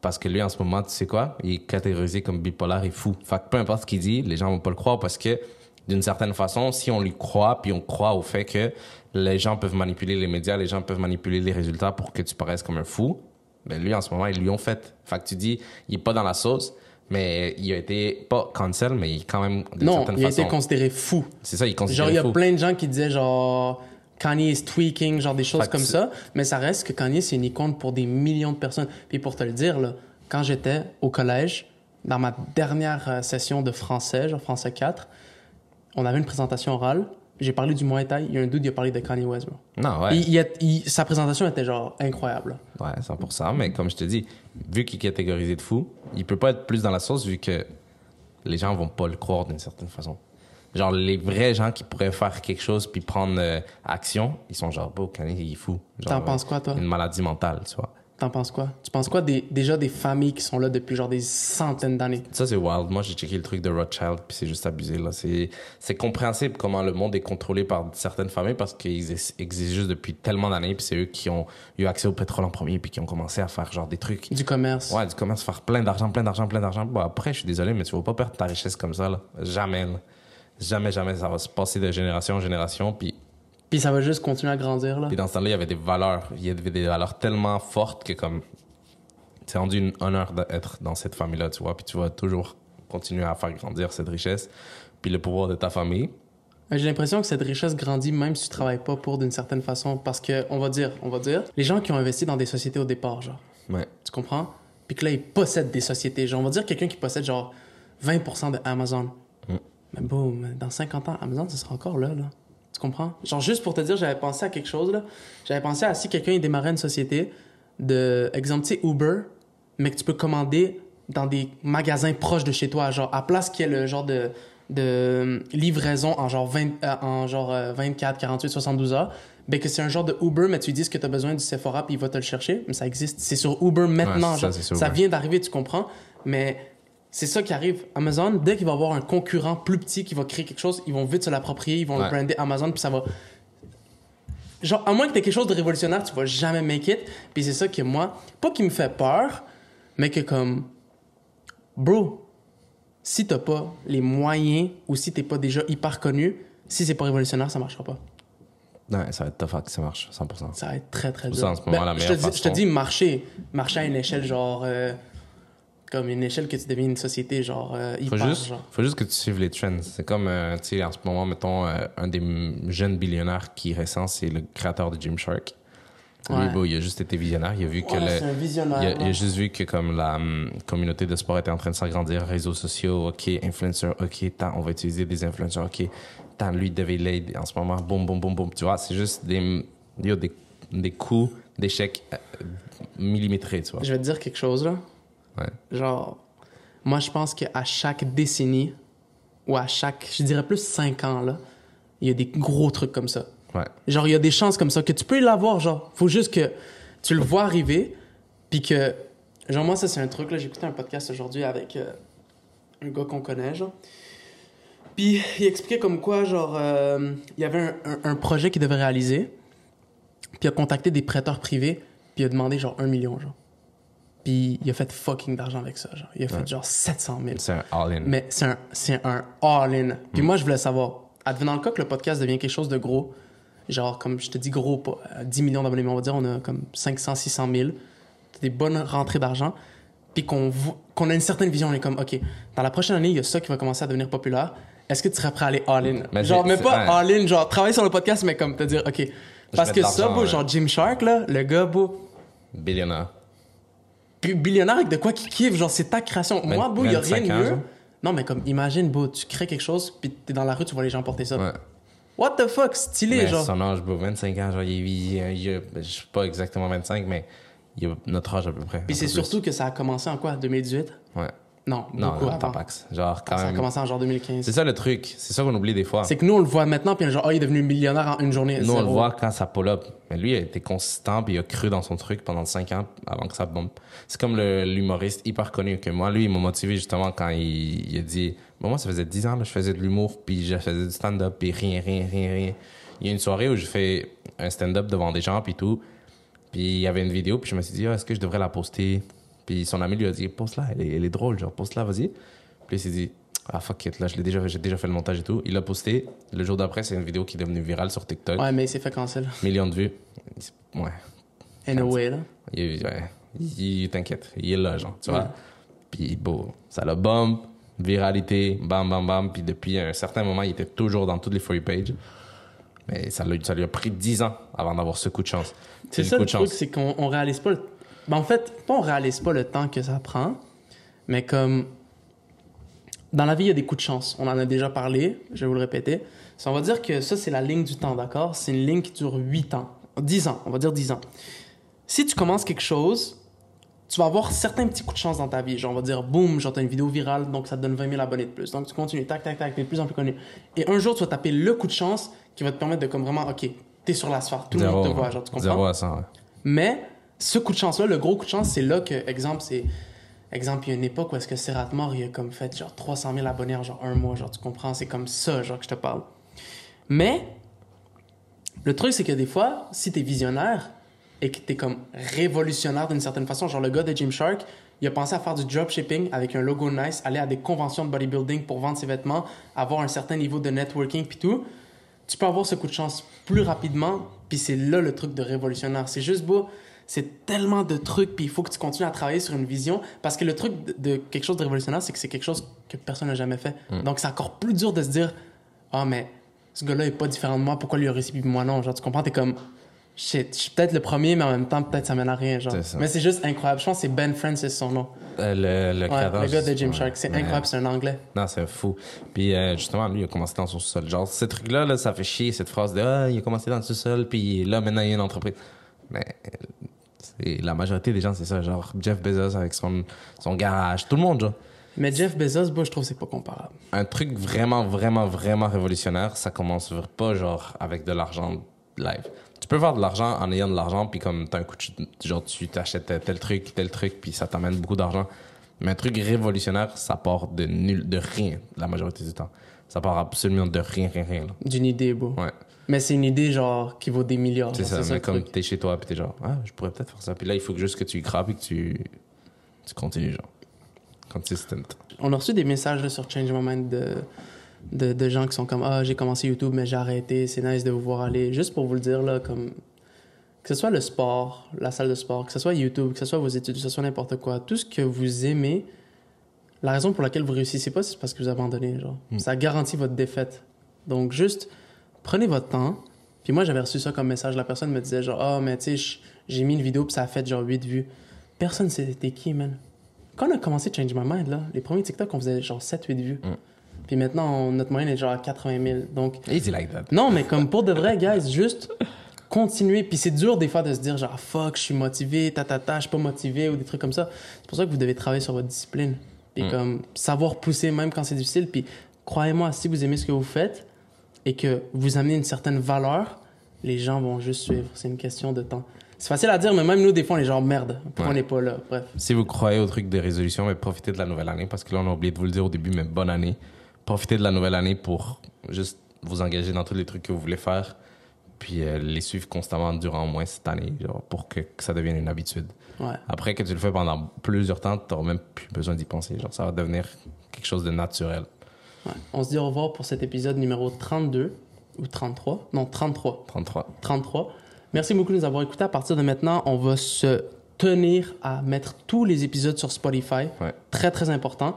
Parce que lui, en ce moment, tu sais quoi? Il est catégorisé comme bipolaire et fou. Fait que peu importe ce qu'il dit, les gens vont pas le croire parce que, d'une certaine façon, si on lui croit, puis on croit au fait que les gens peuvent manipuler les médias, les gens peuvent manipuler les résultats pour que tu paraisses comme un fou, ben lui, en ce moment, ils lui ont fait. Fait que tu dis, il est pas dans la sauce, mais il a été, pas cancel, mais il est quand même, d'une Non, il a façon. été considéré fou. C'est ça, il est Genre, considéré il y a plein de gens qui disaient genre Kanye is tweaking, genre des choses Fait comme ça. Mais ça reste que Kanye, c'est une icône pour des millions de personnes. Puis pour te le dire, là, quand j'étais au collège, dans ma dernière euh, session de français, genre français 4, on avait une présentation orale. J'ai parlé du Muay Thai. Il y a un dude qui a parlé de Kanye West, bro. Non, ouais. Il- il a- il- sa présentation était genre incroyable. Ouais, 100%. Mais comme je te dis, vu qu'il est catégorisé de fou, il peut pas être plus dans la sauce vu que les gens vont pas le croire d'une certaine façon. Genre, les vrais gens qui pourraient faire quelque chose puis prendre euh, action, ils sont genre, bon, Kanye, il est fou. T'en penses quoi, toi? Une maladie mentale, tu vois. T'en penses quoi? Tu penses quoi des, déjà des familles qui sont là depuis genre des centaines d'années? Ça, c'est wild. Moi, j'ai checké le truc de Rothschild, puis c'est juste abusé, là. C'est, compréhensible comment le monde est contrôlé par certaines familles parce qu'ils ex- existent juste depuis tellement d'années, puis c'est eux qui ont eu accès au pétrole en premier, puis qui ont commencé à faire genre des trucs. Du commerce. Ouais, tu commences à faire plein d'argent, plein d'argent, plein d'argent. Bon, après, je suis désolé, mais tu vas pas perdre ta richesse comme ça, là. Jamais, là. Jamais, jamais, ça va se passer de génération en génération. Puis, Puis ça va juste continuer à grandir, là. puis dans ce temps-là, il y avait des valeurs. Il y avait des valeurs tellement fortes que comme c'est rendu une honneur d'être dans cette famille-là, tu vois. Puis tu vas toujours continuer à faire grandir cette richesse. Puis le pouvoir de ta famille. J'ai l'impression que cette richesse grandit même si tu travailles pas pour d'une certaine façon. Parce que, on va dire, on va dire, les gens qui ont investi dans des sociétés au départ, genre, Ouais. tu comprends? Puis que là, ils possèdent des sociétés. Genre, on va dire quelqu'un qui possède genre 20% de Amazon. Mm. Mais boum, dans 50 ans, Amazon, ça sera encore là, là. Tu comprends? Genre, juste pour te dire, j'avais pensé à quelque chose, là. J'avais pensé à si quelqu'un démarrait une société de, exemple, tu sais, Uber, mais que tu peux commander dans des magasins proches de chez toi. Genre, à place qu'il y ait le genre de, de livraison en genre, 20, euh, en genre euh, 24, 48, 72 heures, ben que c'est un genre de Uber, mais tu lui dis que tu as besoin du Sephora puis il va te le chercher. Mais ça existe. C'est sur Uber maintenant. Ouais, ça, genre. ça vient d'arriver, tu comprends? Mais c'est ça qui arrive. Amazon, dès qu'il va avoir un concurrent plus petit qui va créer quelque chose, ils vont vite se l'approprier, ils vont le brander Amazon, puis ça va. Genre, à moins que tu quelque chose de révolutionnaire, tu vas jamais make it. Puis c'est ça que moi, pas qui me fait peur, mais que comme. Bro, si t'as pas les moyens ou si t'es pas déjà hyper connu, si c'est pas révolutionnaire, ça marchera pas. Ouais, ça va être tough que ça marche, 100%. Ça va être très très dur. ça, en ce moment, la je, te je dis marcher. Marcher à une échelle genre. euh, comme une échelle que tu deviens une société genre euh, Faut hyper. juste, genre. faut juste que tu suives les trends. C'est comme, euh, tu sais, en ce moment, mettons, euh, un des jeunes billionnaires qui est récent, c'est le créateur de Gymshark. Lui, Ouais. bon, il a juste été visionnaire. Il a vu que le- visionnaire. il a, il a là. juste vu que comme la hum, communauté de sport était en train de s'agrandir, réseaux sociaux, ok, influenceurs, ok, tant, on va utiliser des influenceurs, ok, tant, lui devait l'aide en ce moment, boum, boum, boum, boum, tu vois, c'est juste des, yo, des, des coups d'échecs euh, millimétrés, tu vois. Je vais te dire quelque chose là. Ouais. Genre, moi je pense qu'à chaque décennie, ou à chaque, je dirais plus 5 ans là, il y a des gros trucs comme ça. Ouais. Genre, il y a des chances comme ça que tu peux l'avoir, genre. Faut juste que tu le vois arriver, puis que. Genre, moi, ça, c'est un truc, là. J'ai écouté un podcast aujourd'hui avec euh, un gars qu'on connaît, genre. Puis, il expliquait comme quoi, genre, euh, il y avait un, un- un projet qu'il devait réaliser, puis il a contacté des prêteurs privés, puis il a demandé, genre, un million, genre. Puis, il a fait fucking d'argent avec ça, genre. Il a fait, Ouais. genre, 700 000. C'est un all-in. Mais c'est un, c'est un all-in. Puis moi, je voulais savoir, advenant le cas que le podcast devient quelque chose de gros, genre, comme je te dis gros, pas euh, 10 millions d'abonnés, mais on va dire, on a comme 500, 600 000, des bonnes rentrées d'argent, puis qu'on qu'on a une certaine vision, on est comme, OK, dans la prochaine année, il y a ça qui va commencer à devenir populaire. Est-ce que tu serais prêt à aller all-in? Genre, mais c'est- pas all-in, genre, travailler sur le podcast, mais comme te dire, OK. Parce que ça, beau, ouais. genre Jim Shark, là, le gars, beau, Billionnaire. Billionnaire avec de quoi qui kiffe, genre c'est ta création. Moi, beau, il y a rien 25 de mieux. Non, mais comme, imagine, beau, tu crées quelque chose, puis t'es dans la rue, tu vois les gens porter ça. Ouais. What the fuck, stylé, Mais genre. son âge, bro, 25 ans, genre, il, il, il, il- je sais pas exactement 25, mais il a notre âge à peu près. Puis c'est surtout que ça a commencé en quoi, 2018? plus. Ouais. Non, Non, beaucoup non, avant. Tapax. Genre, quand Ça a commencé en genre 2015. C'est ça le truc. C'est ça qu'on oublie des fois. C'est que nous, on le voit maintenant, puis genre, oh, il est devenu millionnaire en une journée. Nous, on le voit quand ça pull up. Mais lui, il a été consistant, puis il a cru dans son truc pendant 5 ans avant que ça bombe. C'est comme l'humoriste hyper connu que moi, lui, il m'a motivé justement quand il, il a dit Bon, Moi, ça faisait 10 ans, là, je faisais de l'humour, puis je faisais du stand-up, puis rien, rien, rien, rien. Il y a une soirée où je fais un stand-up devant des gens, puis tout. Puis il y avait une vidéo, puis je me suis dit Ah, Est-ce que je devrais la poster? Puis son ami lui a dit Poste-la, elle est, elle est drôle, genre, poste-la, vas-y. Puis il s'est dit Ah, fuck it, là, je l'ai déjà, j'ai déjà fait le montage et tout. Il l'a posté. Le jour d'après, c'est une vidéo qui est devenue virale sur TikTok Ouais, mais il s'est fait cancel. millions de vues. Ouais. In a way, là. Il, ouais. Il- t'inquiète. Il est là, genre, tu Ouais. vois. Puis, bon, ça l'a bombe, viralité, bam, bam, bam. Puis depuis un certain moment, il était toujours dans toutes les You pages. Mais ça, lui a pris 10 ans avant d'avoir ce coup de chance. C'est ça le truc, c'est qu'on on réalise pas le... Ben, en fait, on réalise pas le temps que ça prend, mais comme... Dans la vie, il y a des coups de chance. On en a déjà parlé, je vais vous le répéter. Ça, on va dire que ça, c'est la ligne du temps, d'accord? C'est une ligne qui dure 8 ans. 10 ans, on va dire 10 ans. Si tu commences quelque chose, tu vas avoir certains petits coups de chance dans ta vie. Genre, on va dire, boum, genre, t'as une vidéo virale, donc ça te donne 20 000 abonnés de plus. Donc, tu continues, tac, tac, tac, t'es de plus en plus connu. Et un jour, tu vas taper le coup de chance qui va te permettre de, comme vraiment, OK, t'es sur l'asphalte, tout le monde te voit, genre, tu comprends? Zéro à 100, ouais. Mais ce coup de chance-là, le gros coup de chance, c'est là que, exemple, c'est. Exemple, il y a une époque où est-ce que Serrat Mort, il a comme fait genre 300 000 abonnés en genre un mois, genre tu comprends, c'est comme ça, genre que je te parle. Mais, le truc, c'est que des fois, si t'es visionnaire et que t'es comme révolutionnaire d'une certaine façon, genre le gars de Jim Shark, Il a pensé à faire du dropshipping avec un logo nice, aller à des conventions de bodybuilding pour vendre ses vêtements, avoir un certain niveau de networking puis tout. Tu peux avoir ce coup de chance plus rapidement, puis c'est là le truc de révolutionnaire. C'est juste beau, c'est tellement de trucs, puis il faut que tu continues à travailler sur une vision, parce que le truc de, de quelque chose de révolutionnaire, c'est que c'est quelque chose que personne n'a jamais fait. Donc c'est encore plus dur de se dire, ah mais ce gars-là est pas différent de moi, pourquoi lui a réussi puis moi non? Genre, tu comprends, t'es comme, shit, je suis peut-être le premier, mais en même temps, peut-être ça mène à rien, genre. Mais c'est juste incroyable. Je pense que c'est Ben Francis son nom. Euh, le, le, Ouais, le gars de Jim. Shark. C'est Ouais. incroyable, c'est un anglais. Non, c'est fou. Puis euh, justement, lui, il a commencé dans son sous-sol. Genre, ce truc-là, là, ça fait chier, cette phrase de Ah, il a commencé dans le sous-sol, puis là, maintenant, il y a une entreprise. Mais c'est la majorité des gens, c'est ça. Genre, Jeff Bezos avec son, son garage, tout le monde, genre. Mais Jeff Bezos, moi, je trouve que c'est pas comparable. Un truc vraiment, vraiment, vraiment révolutionnaire, ça commence pas, genre, avec de l'argent live. Tu peux faire de l'argent en ayant de l'argent, puis comme t'as un coup de... Genre, tu t'achètes tel truc, tel truc, puis ça t'amène beaucoup d'argent. Mais un truc révolutionnaire, ça part de nul, de rien, la majorité du temps. Ça part absolument de rien, rien, rien. D'une idée, beau. Ouais, Mais c'est une idée, genre, qui vaut des milliards. c'est ça. Mais comme t'es chez toi, puis t'es genre, ah, je pourrais peut-être faire ça. Puis là, il faut juste que tu y crapes et que tu, tu continues, genre. Consistent. On a reçu des messages là, sur Change My Mind de, de, de gens qui sont comme Ah, j'ai commencé YouTube, mais j'ai arrêté. C'est nice de vous voir aller. Juste pour vous le dire, là, comme. Que ce soit le sport, la salle de sport, que ce soit YouTube, que ce soit vos études, que ce soit n'importe quoi, tout ce que vous aimez, la raison pour laquelle vous réussissez pas, c'est parce que vous abandonnez. Genre. Ça garantit votre défaite. Donc, juste prenez votre temps. Puis moi, j'avais reçu ça comme message. La personne me disait genre, ah, mais tu sais, j'ai mis une vidéo, puis ça a fait genre 8 vues. Personne sait t'es qui, man. Quand on a commencé Change My Mind, là, les premiers TikTok, on faisait genre 7-8 vues. Puis maintenant, on- notre moyenne est genre à 80 000. Donc, Easy like that. non, mais comme pour de vrai, guys, juste continuer. Puis c'est dur des fois de se dire genre, fuck, je suis motivé, ta ta ta, je suis pas motivé ou des trucs comme ça. C'est pour ça que vous devez travailler sur votre discipline. Puis comme savoir pousser même quand c'est difficile. Puis croyez-moi, si vous aimez ce que vous faites et que vous amenez une certaine valeur, les gens vont juste suivre. C'est une question de temps. C'est facile à dire, mais même nous, des fois, on est genre merde. Pourquoi Ouais. on n'est pas là? Bref. Si vous croyez au truc des résolutions, mais profitez de la nouvelle année, parce que là, on a oublié de vous le dire au début, mais bonne année. Profitez de la nouvelle année pour juste vous engager dans tous les trucs que vous voulez faire, puis euh, les suivre constamment durant au moins cette année, genre, pour que, que ça devienne une habitude. Ouais. Après que tu le fais pendant plusieurs temps, tu n'auras même plus besoin d'y penser. Genre, ça va devenir quelque chose de naturel. Ouais. On se dit au revoir pour cet épisode numéro 32 ou 33. Non, 33. 33. 33. Merci beaucoup de nous avoir écoutés. À partir de maintenant, on va se tenir à mettre tous les épisodes sur Spotify. Ouais. Très, très important.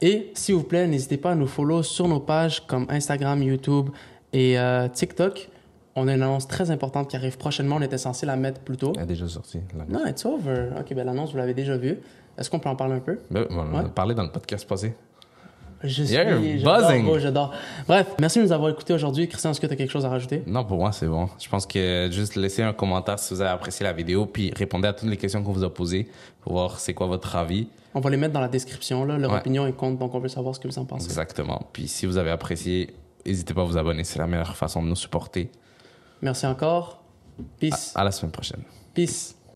Et s'il vous plaît, n'hésitez pas à nous follow sur nos pages comme Instagram, YouTube et euh, TikTok. On a une annonce très importante qui arrive prochainement. On était censé la mettre plus tôt. Elle est déjà sorti. là. Non, it's over. OK, ben l'annonce, vous l'avez déjà vue. Est-ce qu'on peut en parler un peu? Ben, on en a parlé dans le podcast passé. Je suis... J'adore, j'adore. Bref, merci de nous avoir écoutés aujourd'hui. Christian, est-ce que tu as quelque chose à rajouter? Non, pour moi, c'est bon. Je pense que juste laissez un commentaire si vous avez apprécié la vidéo, puis répondez à toutes les questions qu'on vous a posées pour voir c'est quoi votre avis. On va les mettre dans la description. Là. Leur Ouais. opinion est compte, donc on veut savoir ce que vous en pensez. Exactement. Puis si vous avez apprécié, n'hésitez pas à vous abonner. C'est la meilleure façon de nous supporter. Merci encore. Peace. À la semaine prochaine. Peace.